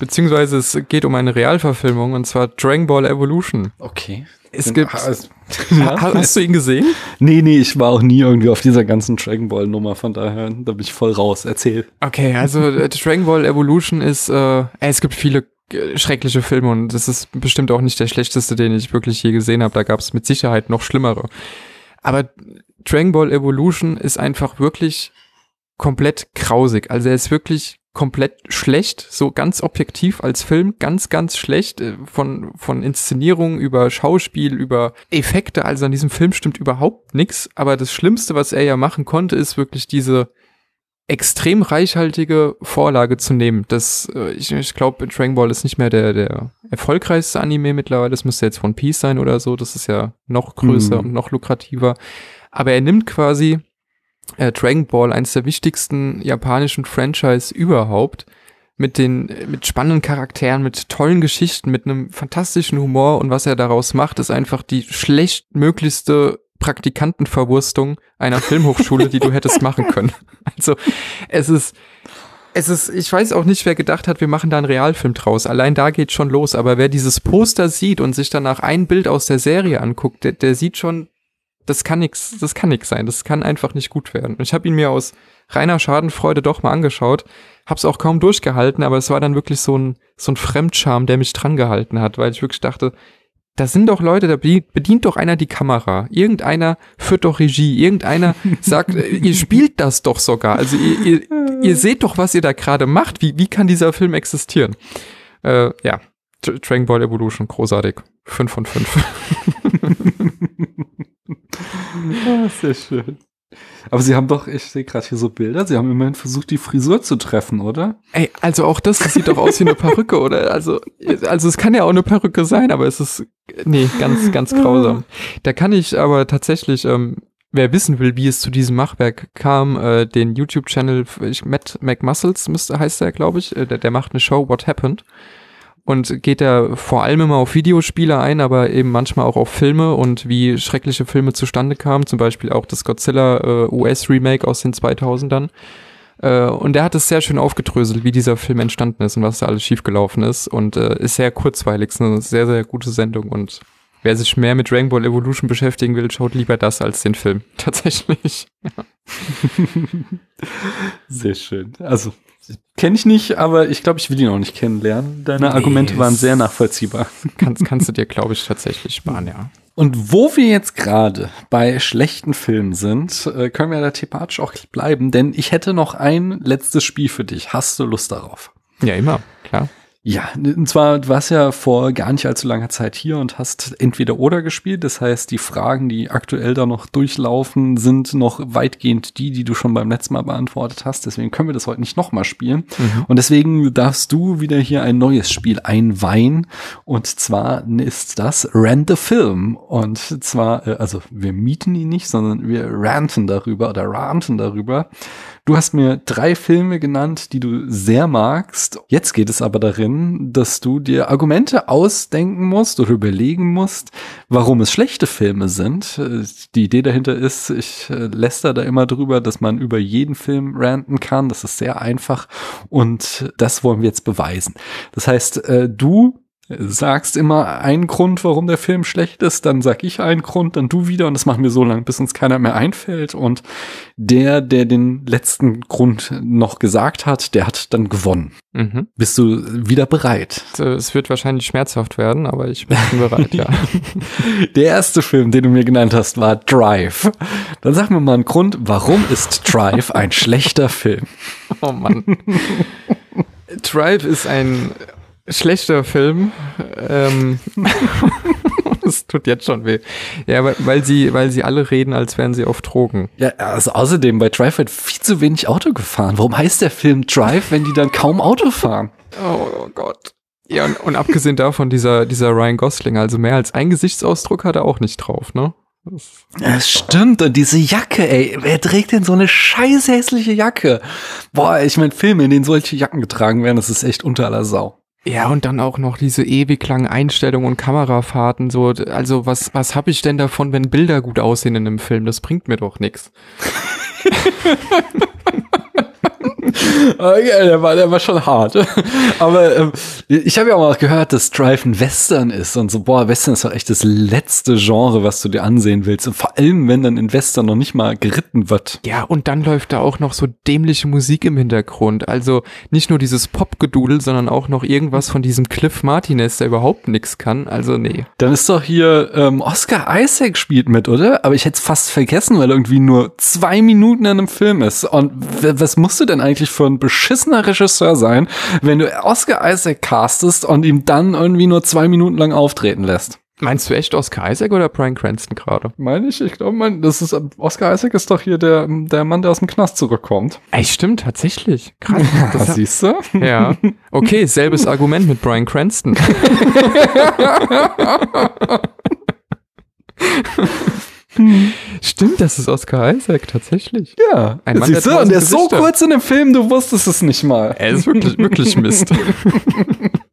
beziehungsweise es geht um eine Realverfilmung und zwar Dragon Ball Evolution. okay. Es gibt. Also, Ha- Hast du ihn gesehen? nee, nee, ich war auch nie irgendwie auf dieser ganzen Dragon Ball Nummer, von daher, da bin ich voll raus. Erzähl. Okay, also äh, Dragon Ball Evolution ist, äh, es gibt viele äh, schreckliche Filme und das ist bestimmt auch nicht der schlechteste, den ich wirklich je gesehen habe. Da gab es mit Sicherheit noch schlimmere. Aber Dragon Ball Evolution ist einfach wirklich komplett grausig. Also er ist wirklich komplett schlecht, so ganz objektiv als Film, ganz, ganz schlecht, äh, von, von Inszenierung über Schauspiel, über Effekte. Also an diesem Film stimmt überhaupt nichts. Aber das Schlimmste, was er ja machen konnte, ist wirklich diese extrem reichhaltige Vorlage zu nehmen. Das, äh, ich, ich glaube, Dragon Ball ist nicht mehr der, der erfolgreichste Anime mittlerweile. Das müsste jetzt One Piece sein oder so. Das ist ja noch größer Mhm. und noch lukrativer. Aber er nimmt quasi äh, Dragon Ball, eines der wichtigsten japanischen Franchise überhaupt, mit den, äh, mit spannenden Charakteren, mit tollen Geschichten, mit einem fantastischen Humor und was er daraus macht, ist einfach die schlechtmöglichste Praktikantenverwurstung einer Filmhochschule, die du hättest machen können. Also, es ist, es ist, ich weiß auch nicht, wer gedacht hat, wir machen da einen Realfilm draus. Allein da geht schon los. Aber wer dieses Poster sieht und sich danach ein Bild aus der Serie anguckt, der, der sieht schon, das kann nichts, das kann nix sein, das kann einfach nicht gut werden. Und ich habe ihn mir aus reiner Schadenfreude doch mal angeschaut, hab's auch kaum durchgehalten, aber es war dann wirklich so ein, so ein Fremdscham, der mich drangehalten hat, weil ich wirklich dachte, da sind doch Leute, da bedient, doch einer die Kamera. Irgendeiner führt doch Regie. Irgendeiner sagt, äh, ihr spielt das doch sogar. Also ihr, ihr, ihr seht doch, was ihr da gerade macht. Wie, wie kann dieser Film existieren? Äh, ja, Dragon Ball Evolution, großartig. fünf von 5. oh, sehr schön. Aber sie haben doch, ich sehe gerade hier so Bilder, sie haben immerhin versucht, die Frisur zu treffen, oder? Ey, also auch das, das sieht doch aus wie eine Perücke, oder? Also, also es kann ja auch eine Perücke sein, aber es ist, nee, ganz, ganz grausam. Ah. Da kann ich aber tatsächlich, ähm, wer wissen will, wie es zu diesem Machwerk kam, äh, den YouTube-Channel, Matt McMuscles müsste, heißt der, glaube ich, äh, der, der macht eine Show, What Happened. Und geht er vor allem immer auf Videospiele ein, aber eben manchmal auch auf Filme und wie schreckliche Filme zustande kamen, zum Beispiel auch das Godzilla äh, US-Remake aus den 2000ern. Äh, und der hat es sehr schön aufgedröselt, wie dieser Film entstanden ist und was da alles schiefgelaufen ist. Und äh, ist sehr kurzweilig, ist eine sehr, sehr gute Sendung. Und wer sich mehr mit Dragon Ball Evolution beschäftigen will, schaut lieber das als den Film. Tatsächlich. Sehr schön. Also, kenne ich nicht, aber ich glaube, ich will ihn auch nicht kennenlernen. Deine Nee, Argumente waren sehr nachvollziehbar. Kannst, kannst du dir, glaube ich, tatsächlich sparen, ja. Und wo wir jetzt gerade bei schlechten Filmen sind, äh, können wir da thematisch auch bleiben, denn ich hätte noch ein letztes Spiel für dich. Hast du Lust darauf? Ja, immer, klar. Ja, und zwar, du warst ja vor gar nicht allzu langer Zeit hier und hast entweder oder gespielt. Das heißt, die Fragen, die aktuell da noch durchlaufen, sind noch weitgehend die, die du schon beim letzten Mal beantwortet hast. Deswegen können wir das heute nicht nochmal spielen. Und deswegen darfst du wieder hier ein neues Spiel einweihen. Und zwar ist das Rent the Film. Und zwar, äh, also wir mieten ihn nicht, sondern wir ranten darüber oder ranten darüber. Du hast mir drei Filme genannt, die du sehr magst. Jetzt geht es aber darin, dass du dir Argumente ausdenken musst oder überlegen musst, warum es schlechte Filme sind. Äh, Die Idee dahinter ist, ich äh, läster da immer drüber, dass man über jeden Film ranten kann. Das ist sehr einfach und das wollen wir jetzt beweisen. Das heißt, äh, du sagst immer einen Grund, warum der Film schlecht ist, dann sag ich einen Grund, dann du wieder und das machen wir so lange, bis uns keiner mehr einfällt und der, der den letzten Grund noch gesagt hat, der hat dann gewonnen. Mhm. Bist du wieder bereit? Äh, Es wird wahrscheinlich schmerzhaft werden, aber ich bin bereit, ja. Der erste Film, den du mir genannt hast, war Drive. Dann sag mir mal einen Grund, warum ist Drive ein schlechter Film? Oh Mann. Drive ist ein schlechter Film. Ähm, das tut jetzt schon weh. Ja, weil, weil sie, weil sie alle reden, als wären sie auf Drogen. Ja, also außerdem bei Drive wird viel zu wenig Auto gefahren. Warum heißt der Film Drive, wenn die dann kaum Auto fahren? Oh Gott. Ja, und, und abgesehen davon, dieser, dieser Ryan Gosling, also mehr als ein Gesichtsausdruck hat er auch nicht drauf, ne? Das, Das stimmt. Und diese Jacke, ey. Wer trägt denn so eine scheiß hässliche Jacke? Boah, ich mein, Filme, in denen solche Jacken getragen werden, das ist echt unter aller Sau. Ja, und dann auch noch diese ewig langen Einstellungen und Kamerafahrten, so, also was, was hab ich denn davon, wenn Bilder gut aussehen in einem Film? Das bringt mir doch nix. Okay, der war, der war schon hart. Aber ähm, ich habe ja auch mal gehört, dass Drive ein Western ist und so, boah, Western ist doch echt das letzte Genre, was du dir ansehen willst. Und vor allem, wenn dann in Western noch nicht mal geritten wird. Ja, und dann läuft da auch noch so dämliche Musik im Hintergrund. Also nicht nur dieses Popgedudel, sondern auch noch irgendwas von diesem Cliff Martinez, der überhaupt nix kann. Also nee. Dann ist doch hier ähm, Oscar Isaac spielt mit, oder? Aber ich hätte es fast vergessen, weil irgendwie nur zwei Minuten in einem Film ist. Und was musst du denn eigentlich für ein beschissener Regisseur sein, wenn du Oscar Isaac castest und ihm dann irgendwie nur zwei Minuten lang auftreten lässt? Meinst du echt Oscar Isaac oder Brian Cranston gerade? Meine ich, ich glaube, mein, das ist, Oscar Isaac ist doch hier der, der Mann, der aus dem Knast zurückkommt. Ey, stimmt, tatsächlich. Krass. Das Das siehst du? ja. Okay, selbes Argument mit Brian Cranston. Stimmt, das ist Oscar Isaac, tatsächlich. Ja. Ein Mann siehst der du? Und der ist so kurz in dem Film, du wusstest es nicht mal. Er ist wirklich, wirklich Mist.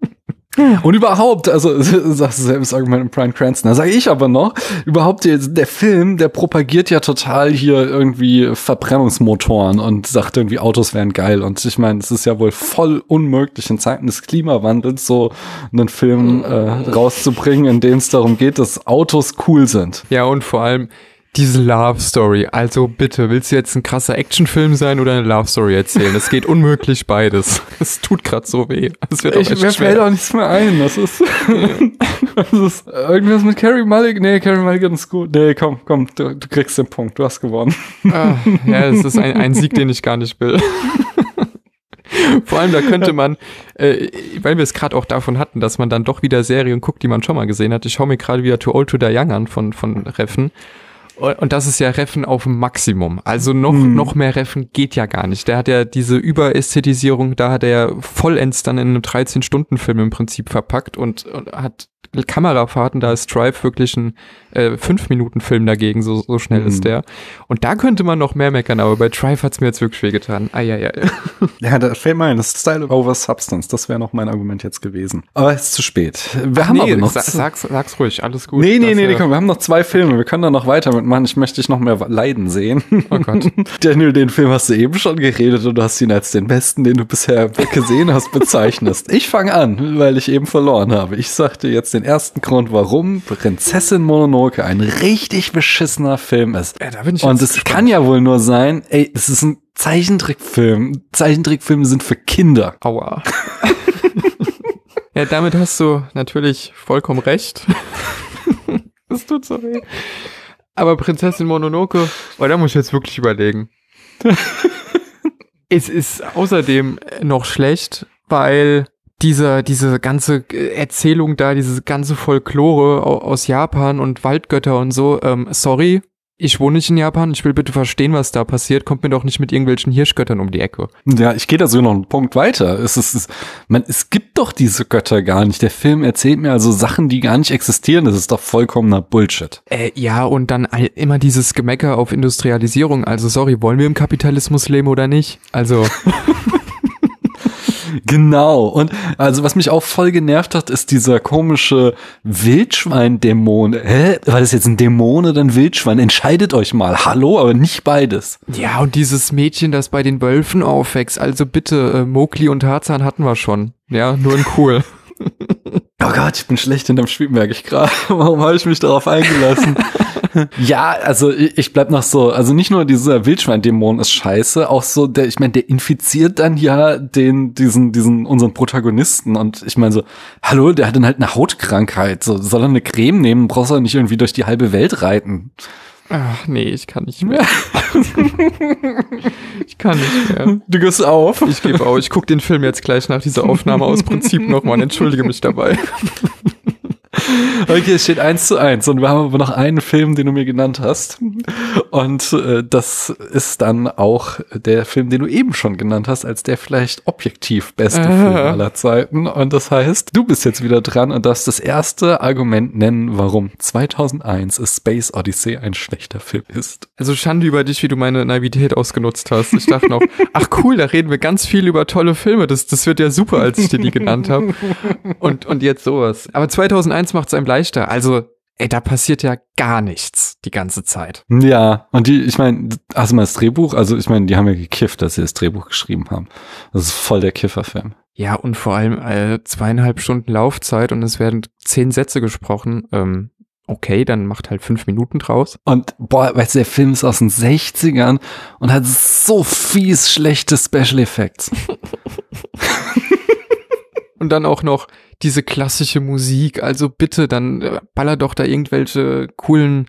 Und überhaupt, also sagst du selbst Argument mit Brian Cranston. Da sage ich aber noch, überhaupt der, der Film, der propagiert ja total hier irgendwie Verbrennungsmotoren und sagt irgendwie Autos wären geil. Und ich meine, es ist ja wohl voll unmöglich in Zeiten des Klimawandels so einen Film äh, rauszubringen, in dem es darum geht, dass Autos cool sind. Ja, und vor allem diese Love Story. Also bitte, willst du jetzt ein krasser Actionfilm sein oder eine Love Story erzählen? Es geht unmöglich beides. Es tut gerade so weh. Es wird auch Ich, echt mir schwer. fällt auch nichts mehr ein. Das ist, das ist irgendwas mit Carrie Mulligan. Nee, Carrie Mulligan ist gut. Nee, komm, komm, du, du kriegst den Punkt. Du hast gewonnen. Ah, ja, es ist ein, ein Sieg, den ich gar nicht will. Vor allem, da könnte man, äh, weil wir es gerade auch davon hatten, dass man dann doch wieder Serien guckt, die man schon mal gesehen hat. Ich schaue mir gerade wieder Too Old to Die Young an von, von Reffen. Und das ist ja Reffen auf dem Maximum. Also noch, noch mehr Reffen geht ja gar nicht. Der hat ja diese Überästhetisierung, da hat er ja vollends dann in einem 13-Stunden-Film im Prinzip verpackt und, und hat Kamerafahrten, da ist Drive wirklich ein äh, 5-Minuten-Film dagegen, so, so schnell Mhm. ist der. Und da könnte man noch mehr meckern, aber bei Drive hat's mir jetzt wirklich wehgetan. Eieiei. Ja, da fällt mir ein, das Style over Substance. Das wäre noch mein Argument jetzt gewesen. Aber es ist zu spät. Wir Ach haben nee, aber noch. sa sag's, sag's ruhig, alles gut. nee, nee, nee, nee, äh, komm, wir haben noch zwei Filme. Wir können da noch weiter mitmachen. Ich möchte dich noch mehr leiden sehen. Oh Gott. Daniel, den Film hast du eben schon geredet und du hast ihn als den besten, den du bisher gesehen hast, bezeichnest. Ich fange an, weil ich eben verloren habe. Ich sagte jetzt den ersten Grund, warum Prinzessin Mononoke ein richtig beschissener Film ist. Ja, da bin ich Und jetzt es kann ja wohl nur sein, ey, es ist ein Zeichentrickfilm. Zeichentrickfilme sind für Kinder. Aua. ja, damit hast du natürlich vollkommen recht. das tut so weh. Aber Prinzessin Mononoke, oh, da muss ich jetzt wirklich überlegen. es ist außerdem noch schlecht, weil dieser, diese ganze äh, Erzählung da, diese ganze Folklore au- aus Japan und Waldgötter und so, ähm, sorry, ich wohne nicht in Japan, ich will bitte verstehen, was da passiert, kommt mir doch nicht mit irgendwelchen Hirschgöttern um die Ecke. Ja, ich gehe da sogar noch einen Punkt weiter. Es, ist, es, man, es gibt doch diese Götter gar nicht. Der Film erzählt mir also Sachen, die gar nicht existieren. Das ist doch vollkommener Bullshit. Äh, ja, und dann immer dieses Gemecker auf Industrialisierung. Also sorry, wollen wir im Kapitalismus leben oder nicht? Also, Genau. Und also was mich auch voll genervt hat, ist dieser komische Wildschwein-Dämon. Hä? War das jetzt ein Dämon oder ein Wildschwein? Entscheidet euch mal. Hallo, aber nicht beides. ja, und dieses Mädchen, das bei den Wölfen aufwächst. Also bitte, äh, Mowgli und Tarzan hatten wir schon. Ja, nur in cool. Oh Gott, ich bin schlecht in dem Spiel, merke ich gerade. Warum habe ich mich darauf eingelassen? ja, also ich, bleib noch so, also nicht nur dieser Wildschwein-Dämon ist scheiße, auch so der, ich meine, der infiziert dann ja den, diesen, diesen, unseren Protagonisten und ich meine so, hallo, der hat dann halt eine Hautkrankheit, so, soll er eine Creme nehmen, brauchst er nicht irgendwie durch die halbe Welt reiten. Ach, nee, ich kann nicht mehr. ich kann nicht mehr. Du gehst auf. Ich gebe auf, ich gucke den Film jetzt gleich nach dieser Aufnahme aus Prinzip nochmal und entschuldige mich dabei. Okay, es steht eins zu eins und wir haben aber noch einen Film, den du mir genannt hast. Und äh, das ist dann auch der Film, den du eben schon genannt hast, als der vielleicht objektiv beste Ah. Film aller Zeiten. Und das heißt, du bist jetzt wieder dran und darfst das erste Argument nennen, warum 2001 A Space Odyssey ein schlechter Film ist. Also Schande über dich, wie du meine Naivität ausgenutzt hast. Ich dachte noch, ach cool, da reden wir ganz viel über tolle Filme. Das, das wird ja super, als ich dir die genannt habe. Und, und jetzt sowas. Aber 2001 macht es einem leichter. Also, ey, da passiert ja gar nichts die ganze Zeit. Ja, und die, ich meine, hast du mal das Drehbuch? Also ich meine, die haben ja gekifft, dass sie das Drehbuch geschrieben haben. Das ist voll der Kifferfilm. Ja, und vor allem äh, zweieinhalb Stunden Laufzeit und es werden zehn Sätze gesprochen. Ähm, okay, dann macht halt fünf Minuten draus. Und boah, weißt du, der Film ist aus den 60ern und hat so fies schlechte Special Effects. Und dann auch noch diese klassische Musik. Also bitte, dann äh, baller doch da irgendwelche coolen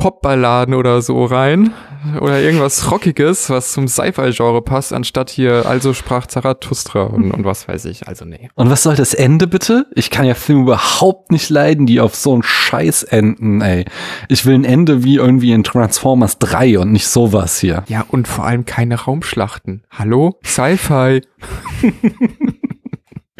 Popballaden oder so rein. Oder irgendwas Rockiges, was zum Sci-Fi-Genre passt, anstatt hier Also sprach Zarathustra und, und was weiß ich. Also nee. Und was soll das Ende bitte? Ich kann ja Filme überhaupt nicht leiden, die auf so einen Scheiß enden, ey. Ich will ein Ende wie irgendwie in Transformers 3 und nicht sowas hier. Ja, und vor allem keine Raumschlachten. Hallo? Sci-Fi.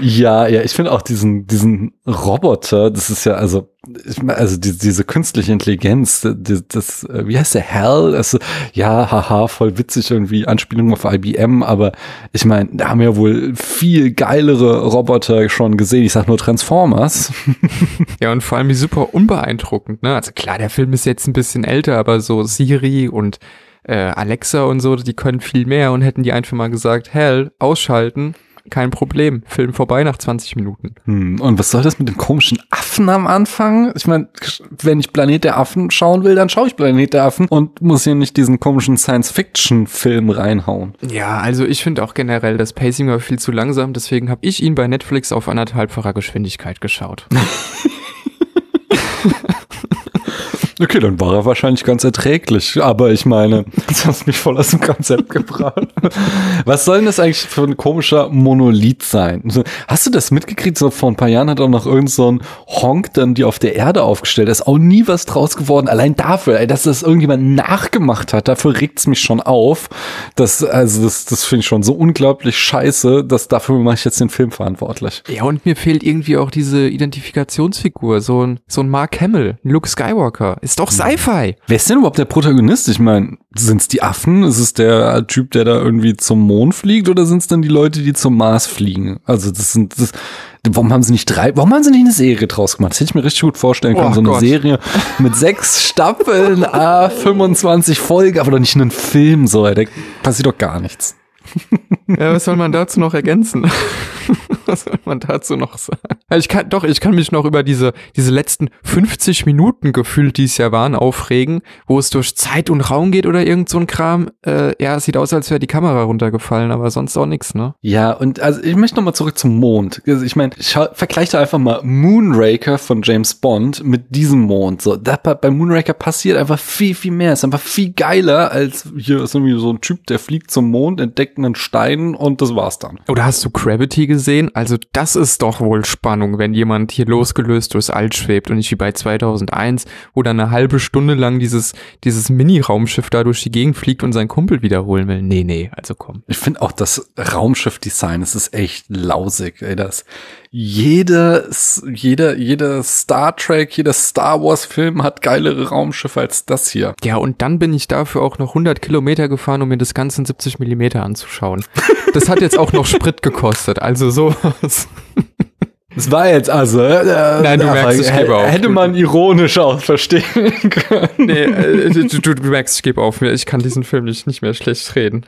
Ja, ja, ich finde auch diesen, diesen Roboter, das ist ja, also, ich mein, also die, diese künstliche Intelligenz, das, das, wie heißt der Hell? Also, ja, haha, voll witzig irgendwie, Anspielung auf IBM, aber ich meine, da haben wir ja wohl viel geilere Roboter schon gesehen. Ich sag nur Transformers. ja, und vor allem die super unbeeindruckend, ne? Also klar, der Film ist jetzt ein bisschen älter, aber so Siri und äh, Alexa und so, die können viel mehr und hätten die einfach mal gesagt, Hell, ausschalten, kein Problem. Film vorbei nach 20 Minuten. Hm, und was soll das mit dem komischen Affen am Anfang? Ich meine, wenn ich Planet der Affen schauen will, dann schaue ich Planet der Affen und muss hier nicht diesen komischen Science-Fiction-Film reinhauen. Ja, also ich finde auch generell, das Pacing war viel zu langsam, deswegen habe ich ihn bei Netflix auf anderthalbfacher Geschwindigkeit geschaut. Okay, dann war er wahrscheinlich ganz erträglich. Aber ich meine, das hast mich voll aus dem Konzept gebracht. Was soll denn das eigentlich für ein komischer Monolith sein? Hast du das mitgekriegt? So vor ein paar Jahren hat auch noch irgend so ein Honk dann die auf der Erde aufgestellt. Da ist auch nie was draus geworden. Allein dafür, ey, dass das irgendjemand nachgemacht hat, dafür regt's mich schon auf. Das, also das, das finde ich schon so unglaublich scheiße, dass dafür mache ich jetzt den Film verantwortlich. Ja, und mir fehlt irgendwie auch diese Identifikationsfigur. So ein, so ein Mark Hamill, Luke Skywalker. Ist doch Sci-Fi. Wer ist denn überhaupt der Protagonist? Ich meine, sind es die Affen? Ist es der Typ, der da irgendwie zum Mond fliegt oder sind es dann die Leute, die zum Mars fliegen? Also das sind das, warum haben sie nicht drei, warum haben sie nicht eine Serie draus gemacht? Das hätte ich mir richtig gut vorstellen können. Oh, so eine Gott. Serie mit sechs Staffeln, ah, 25 Folgen, aber doch nicht einen Film so, da passiert doch gar nichts. Ja, was soll man dazu noch ergänzen? was soll man dazu noch sagen? Ich kann, doch, ich kann mich noch über diese, diese letzten 50 Minuten gefühlt, die es ja waren, aufregen, wo es durch Zeit und Raum geht oder irgend so ein Kram. Äh, ja, es sieht aus, als wäre die Kamera runtergefallen, aber sonst auch nichts, ne? Ja, und also ich möchte nochmal zurück zum Mond. Also ich meine, vergleiche einfach mal Moonraker von James Bond mit diesem Mond. So, da, bei Moonraker passiert einfach viel, viel mehr. Es ist einfach viel geiler, als hier ist irgendwie so ein Typ, der fliegt zum Mond, entdeckt einen Stein und das war's dann. Oder hast du Gravity gesehen? Also das ist doch wohl Spannung, wenn jemand hier losgelöst durchs All schwebt und nicht wie bei 2001, wo dann eine halbe Stunde lang dieses, dieses Mini-Raumschiff da durch die Gegend fliegt und seinen Kumpel wiederholen will. Nee, nee, also komm. Ich finde auch das Raumschiff-Design, es ist echt lausig, ey, das jeder, jeder, jeder Star Trek, jeder Star Wars Film hat geilere Raumschiffe als das hier. Ja, und dann bin ich dafür auch noch 100 Kilometer gefahren, um mir das Ganze in 70 Millimeter anzuschauen. Das hat jetzt auch noch Sprit gekostet, also sowas. Das war jetzt also. Äh, Nein, du merkst, ich gebe auf. Hätte man ironisch auch verstehen können. Nee, äh, du, du, du, merkst, ich gebe auf. Ich kann diesen Film nicht, nicht mehr schlecht reden.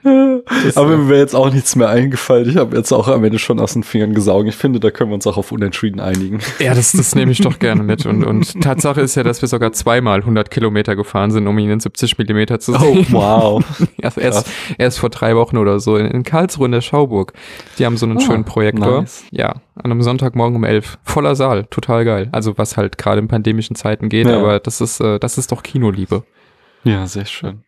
Das, Aber mir wäre jetzt auch nichts mehr eingefallen. Ich habe jetzt auch am Ende schon aus den Fingern gesaugt. Ich finde, da können wir uns auch auf Unentschieden einigen. Ja, das, das nehme ich doch gerne mit. Und, und Tatsache ist ja, dass wir sogar zweimal 100 Kilometer gefahren sind, um ihn in 70 Millimeter zu sehen. Oh, wow. erst, erst, erst vor drei Wochen oder so in, in Karlsruhe in der Schauburg. Die haben so einen oh, schönen Projektor. Nice. Ja, an einem Sonntagmorgen um elf. Voller Saal, total geil. Also was halt gerade in pandemischen Zeiten geht, ja. aber das ist, äh, das ist doch Kinoliebe. Ja, sehr schön.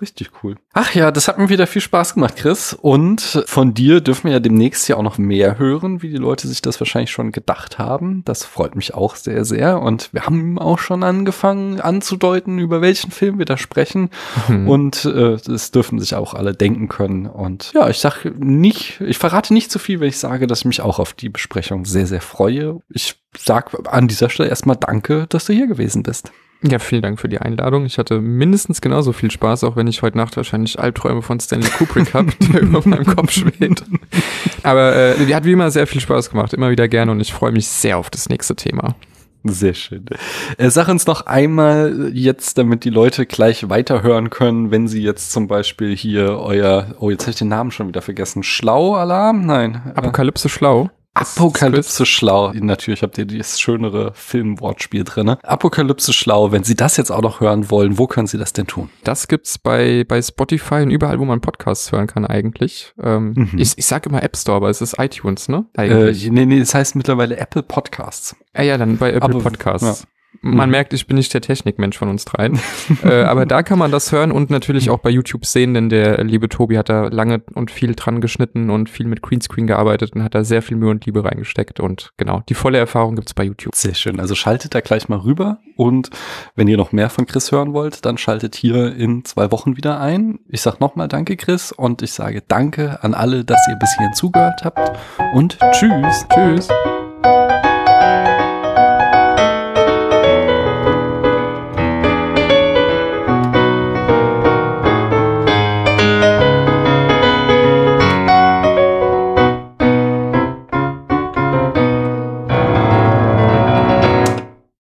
Richtig cool. Ach ja, das hat mir wieder viel Spaß gemacht, Chris. Und von dir dürfen wir ja demnächst ja auch noch mehr hören, wie die Leute sich das wahrscheinlich schon gedacht haben. Das freut mich auch sehr, sehr. Und wir haben auch schon angefangen anzudeuten, über welchen Film wir da sprechen. Mhm. Und äh, das dürfen sich auch alle denken können. Und ja, ich sag nicht, ich verrate nicht zu viel, wenn ich sage, dass ich mich auch auf die Besprechung sehr, sehr freue. Ich sag an dieser Stelle erstmal Danke, dass du hier gewesen bist. Ja, vielen Dank für die Einladung. Ich hatte mindestens genauso viel Spaß, auch wenn ich heute Nacht wahrscheinlich Albträume von Stanley Kubrick habe, der über meinem Kopf schwebt. Aber äh, die hat wie immer sehr viel Spaß gemacht, immer wieder gerne und ich freue mich sehr auf das nächste Thema. Sehr schön. Äh, sag uns noch einmal jetzt, damit die Leute gleich weiterhören können, wenn sie jetzt zum Beispiel hier euer, oh, jetzt habe ich den Namen schon wieder vergessen, Schlau-Alarm? Nein. Apokalypse Schlau. Apokalypse schlau. Natürlich habt ihr dieses schönere Filmwortspiel drin. Apokalypse schlau. Wenn Sie das jetzt auch noch hören wollen, wo können Sie das denn tun? Das gibt's bei, bei Spotify und überall, wo man Podcasts hören kann eigentlich. Ähm, mhm. ich, ich sag immer App Store, aber es ist iTunes, ne? Eigentlich. Äh, nee, nee, das heißt mittlerweile Apple Podcasts. Ah ja, dann bei Apple aber, Podcasts. Ja. Man merkt, ich bin nicht der Technikmensch von uns dreien. äh, aber da kann man das hören und natürlich auch bei YouTube sehen, denn der liebe Tobi hat da lange und viel dran geschnitten und viel mit Greenscreen gearbeitet und hat da sehr viel Mühe und Liebe reingesteckt. Und genau, die volle Erfahrung gibt's bei YouTube. Sehr schön. Also schaltet da gleich mal rüber. Und wenn ihr noch mehr von Chris hören wollt, dann schaltet hier in zwei Wochen wieder ein. Ich sag nochmal Danke, Chris. Und ich sage Danke an alle, dass ihr bis hierhin zugehört habt. Und tschüss. Tschüss.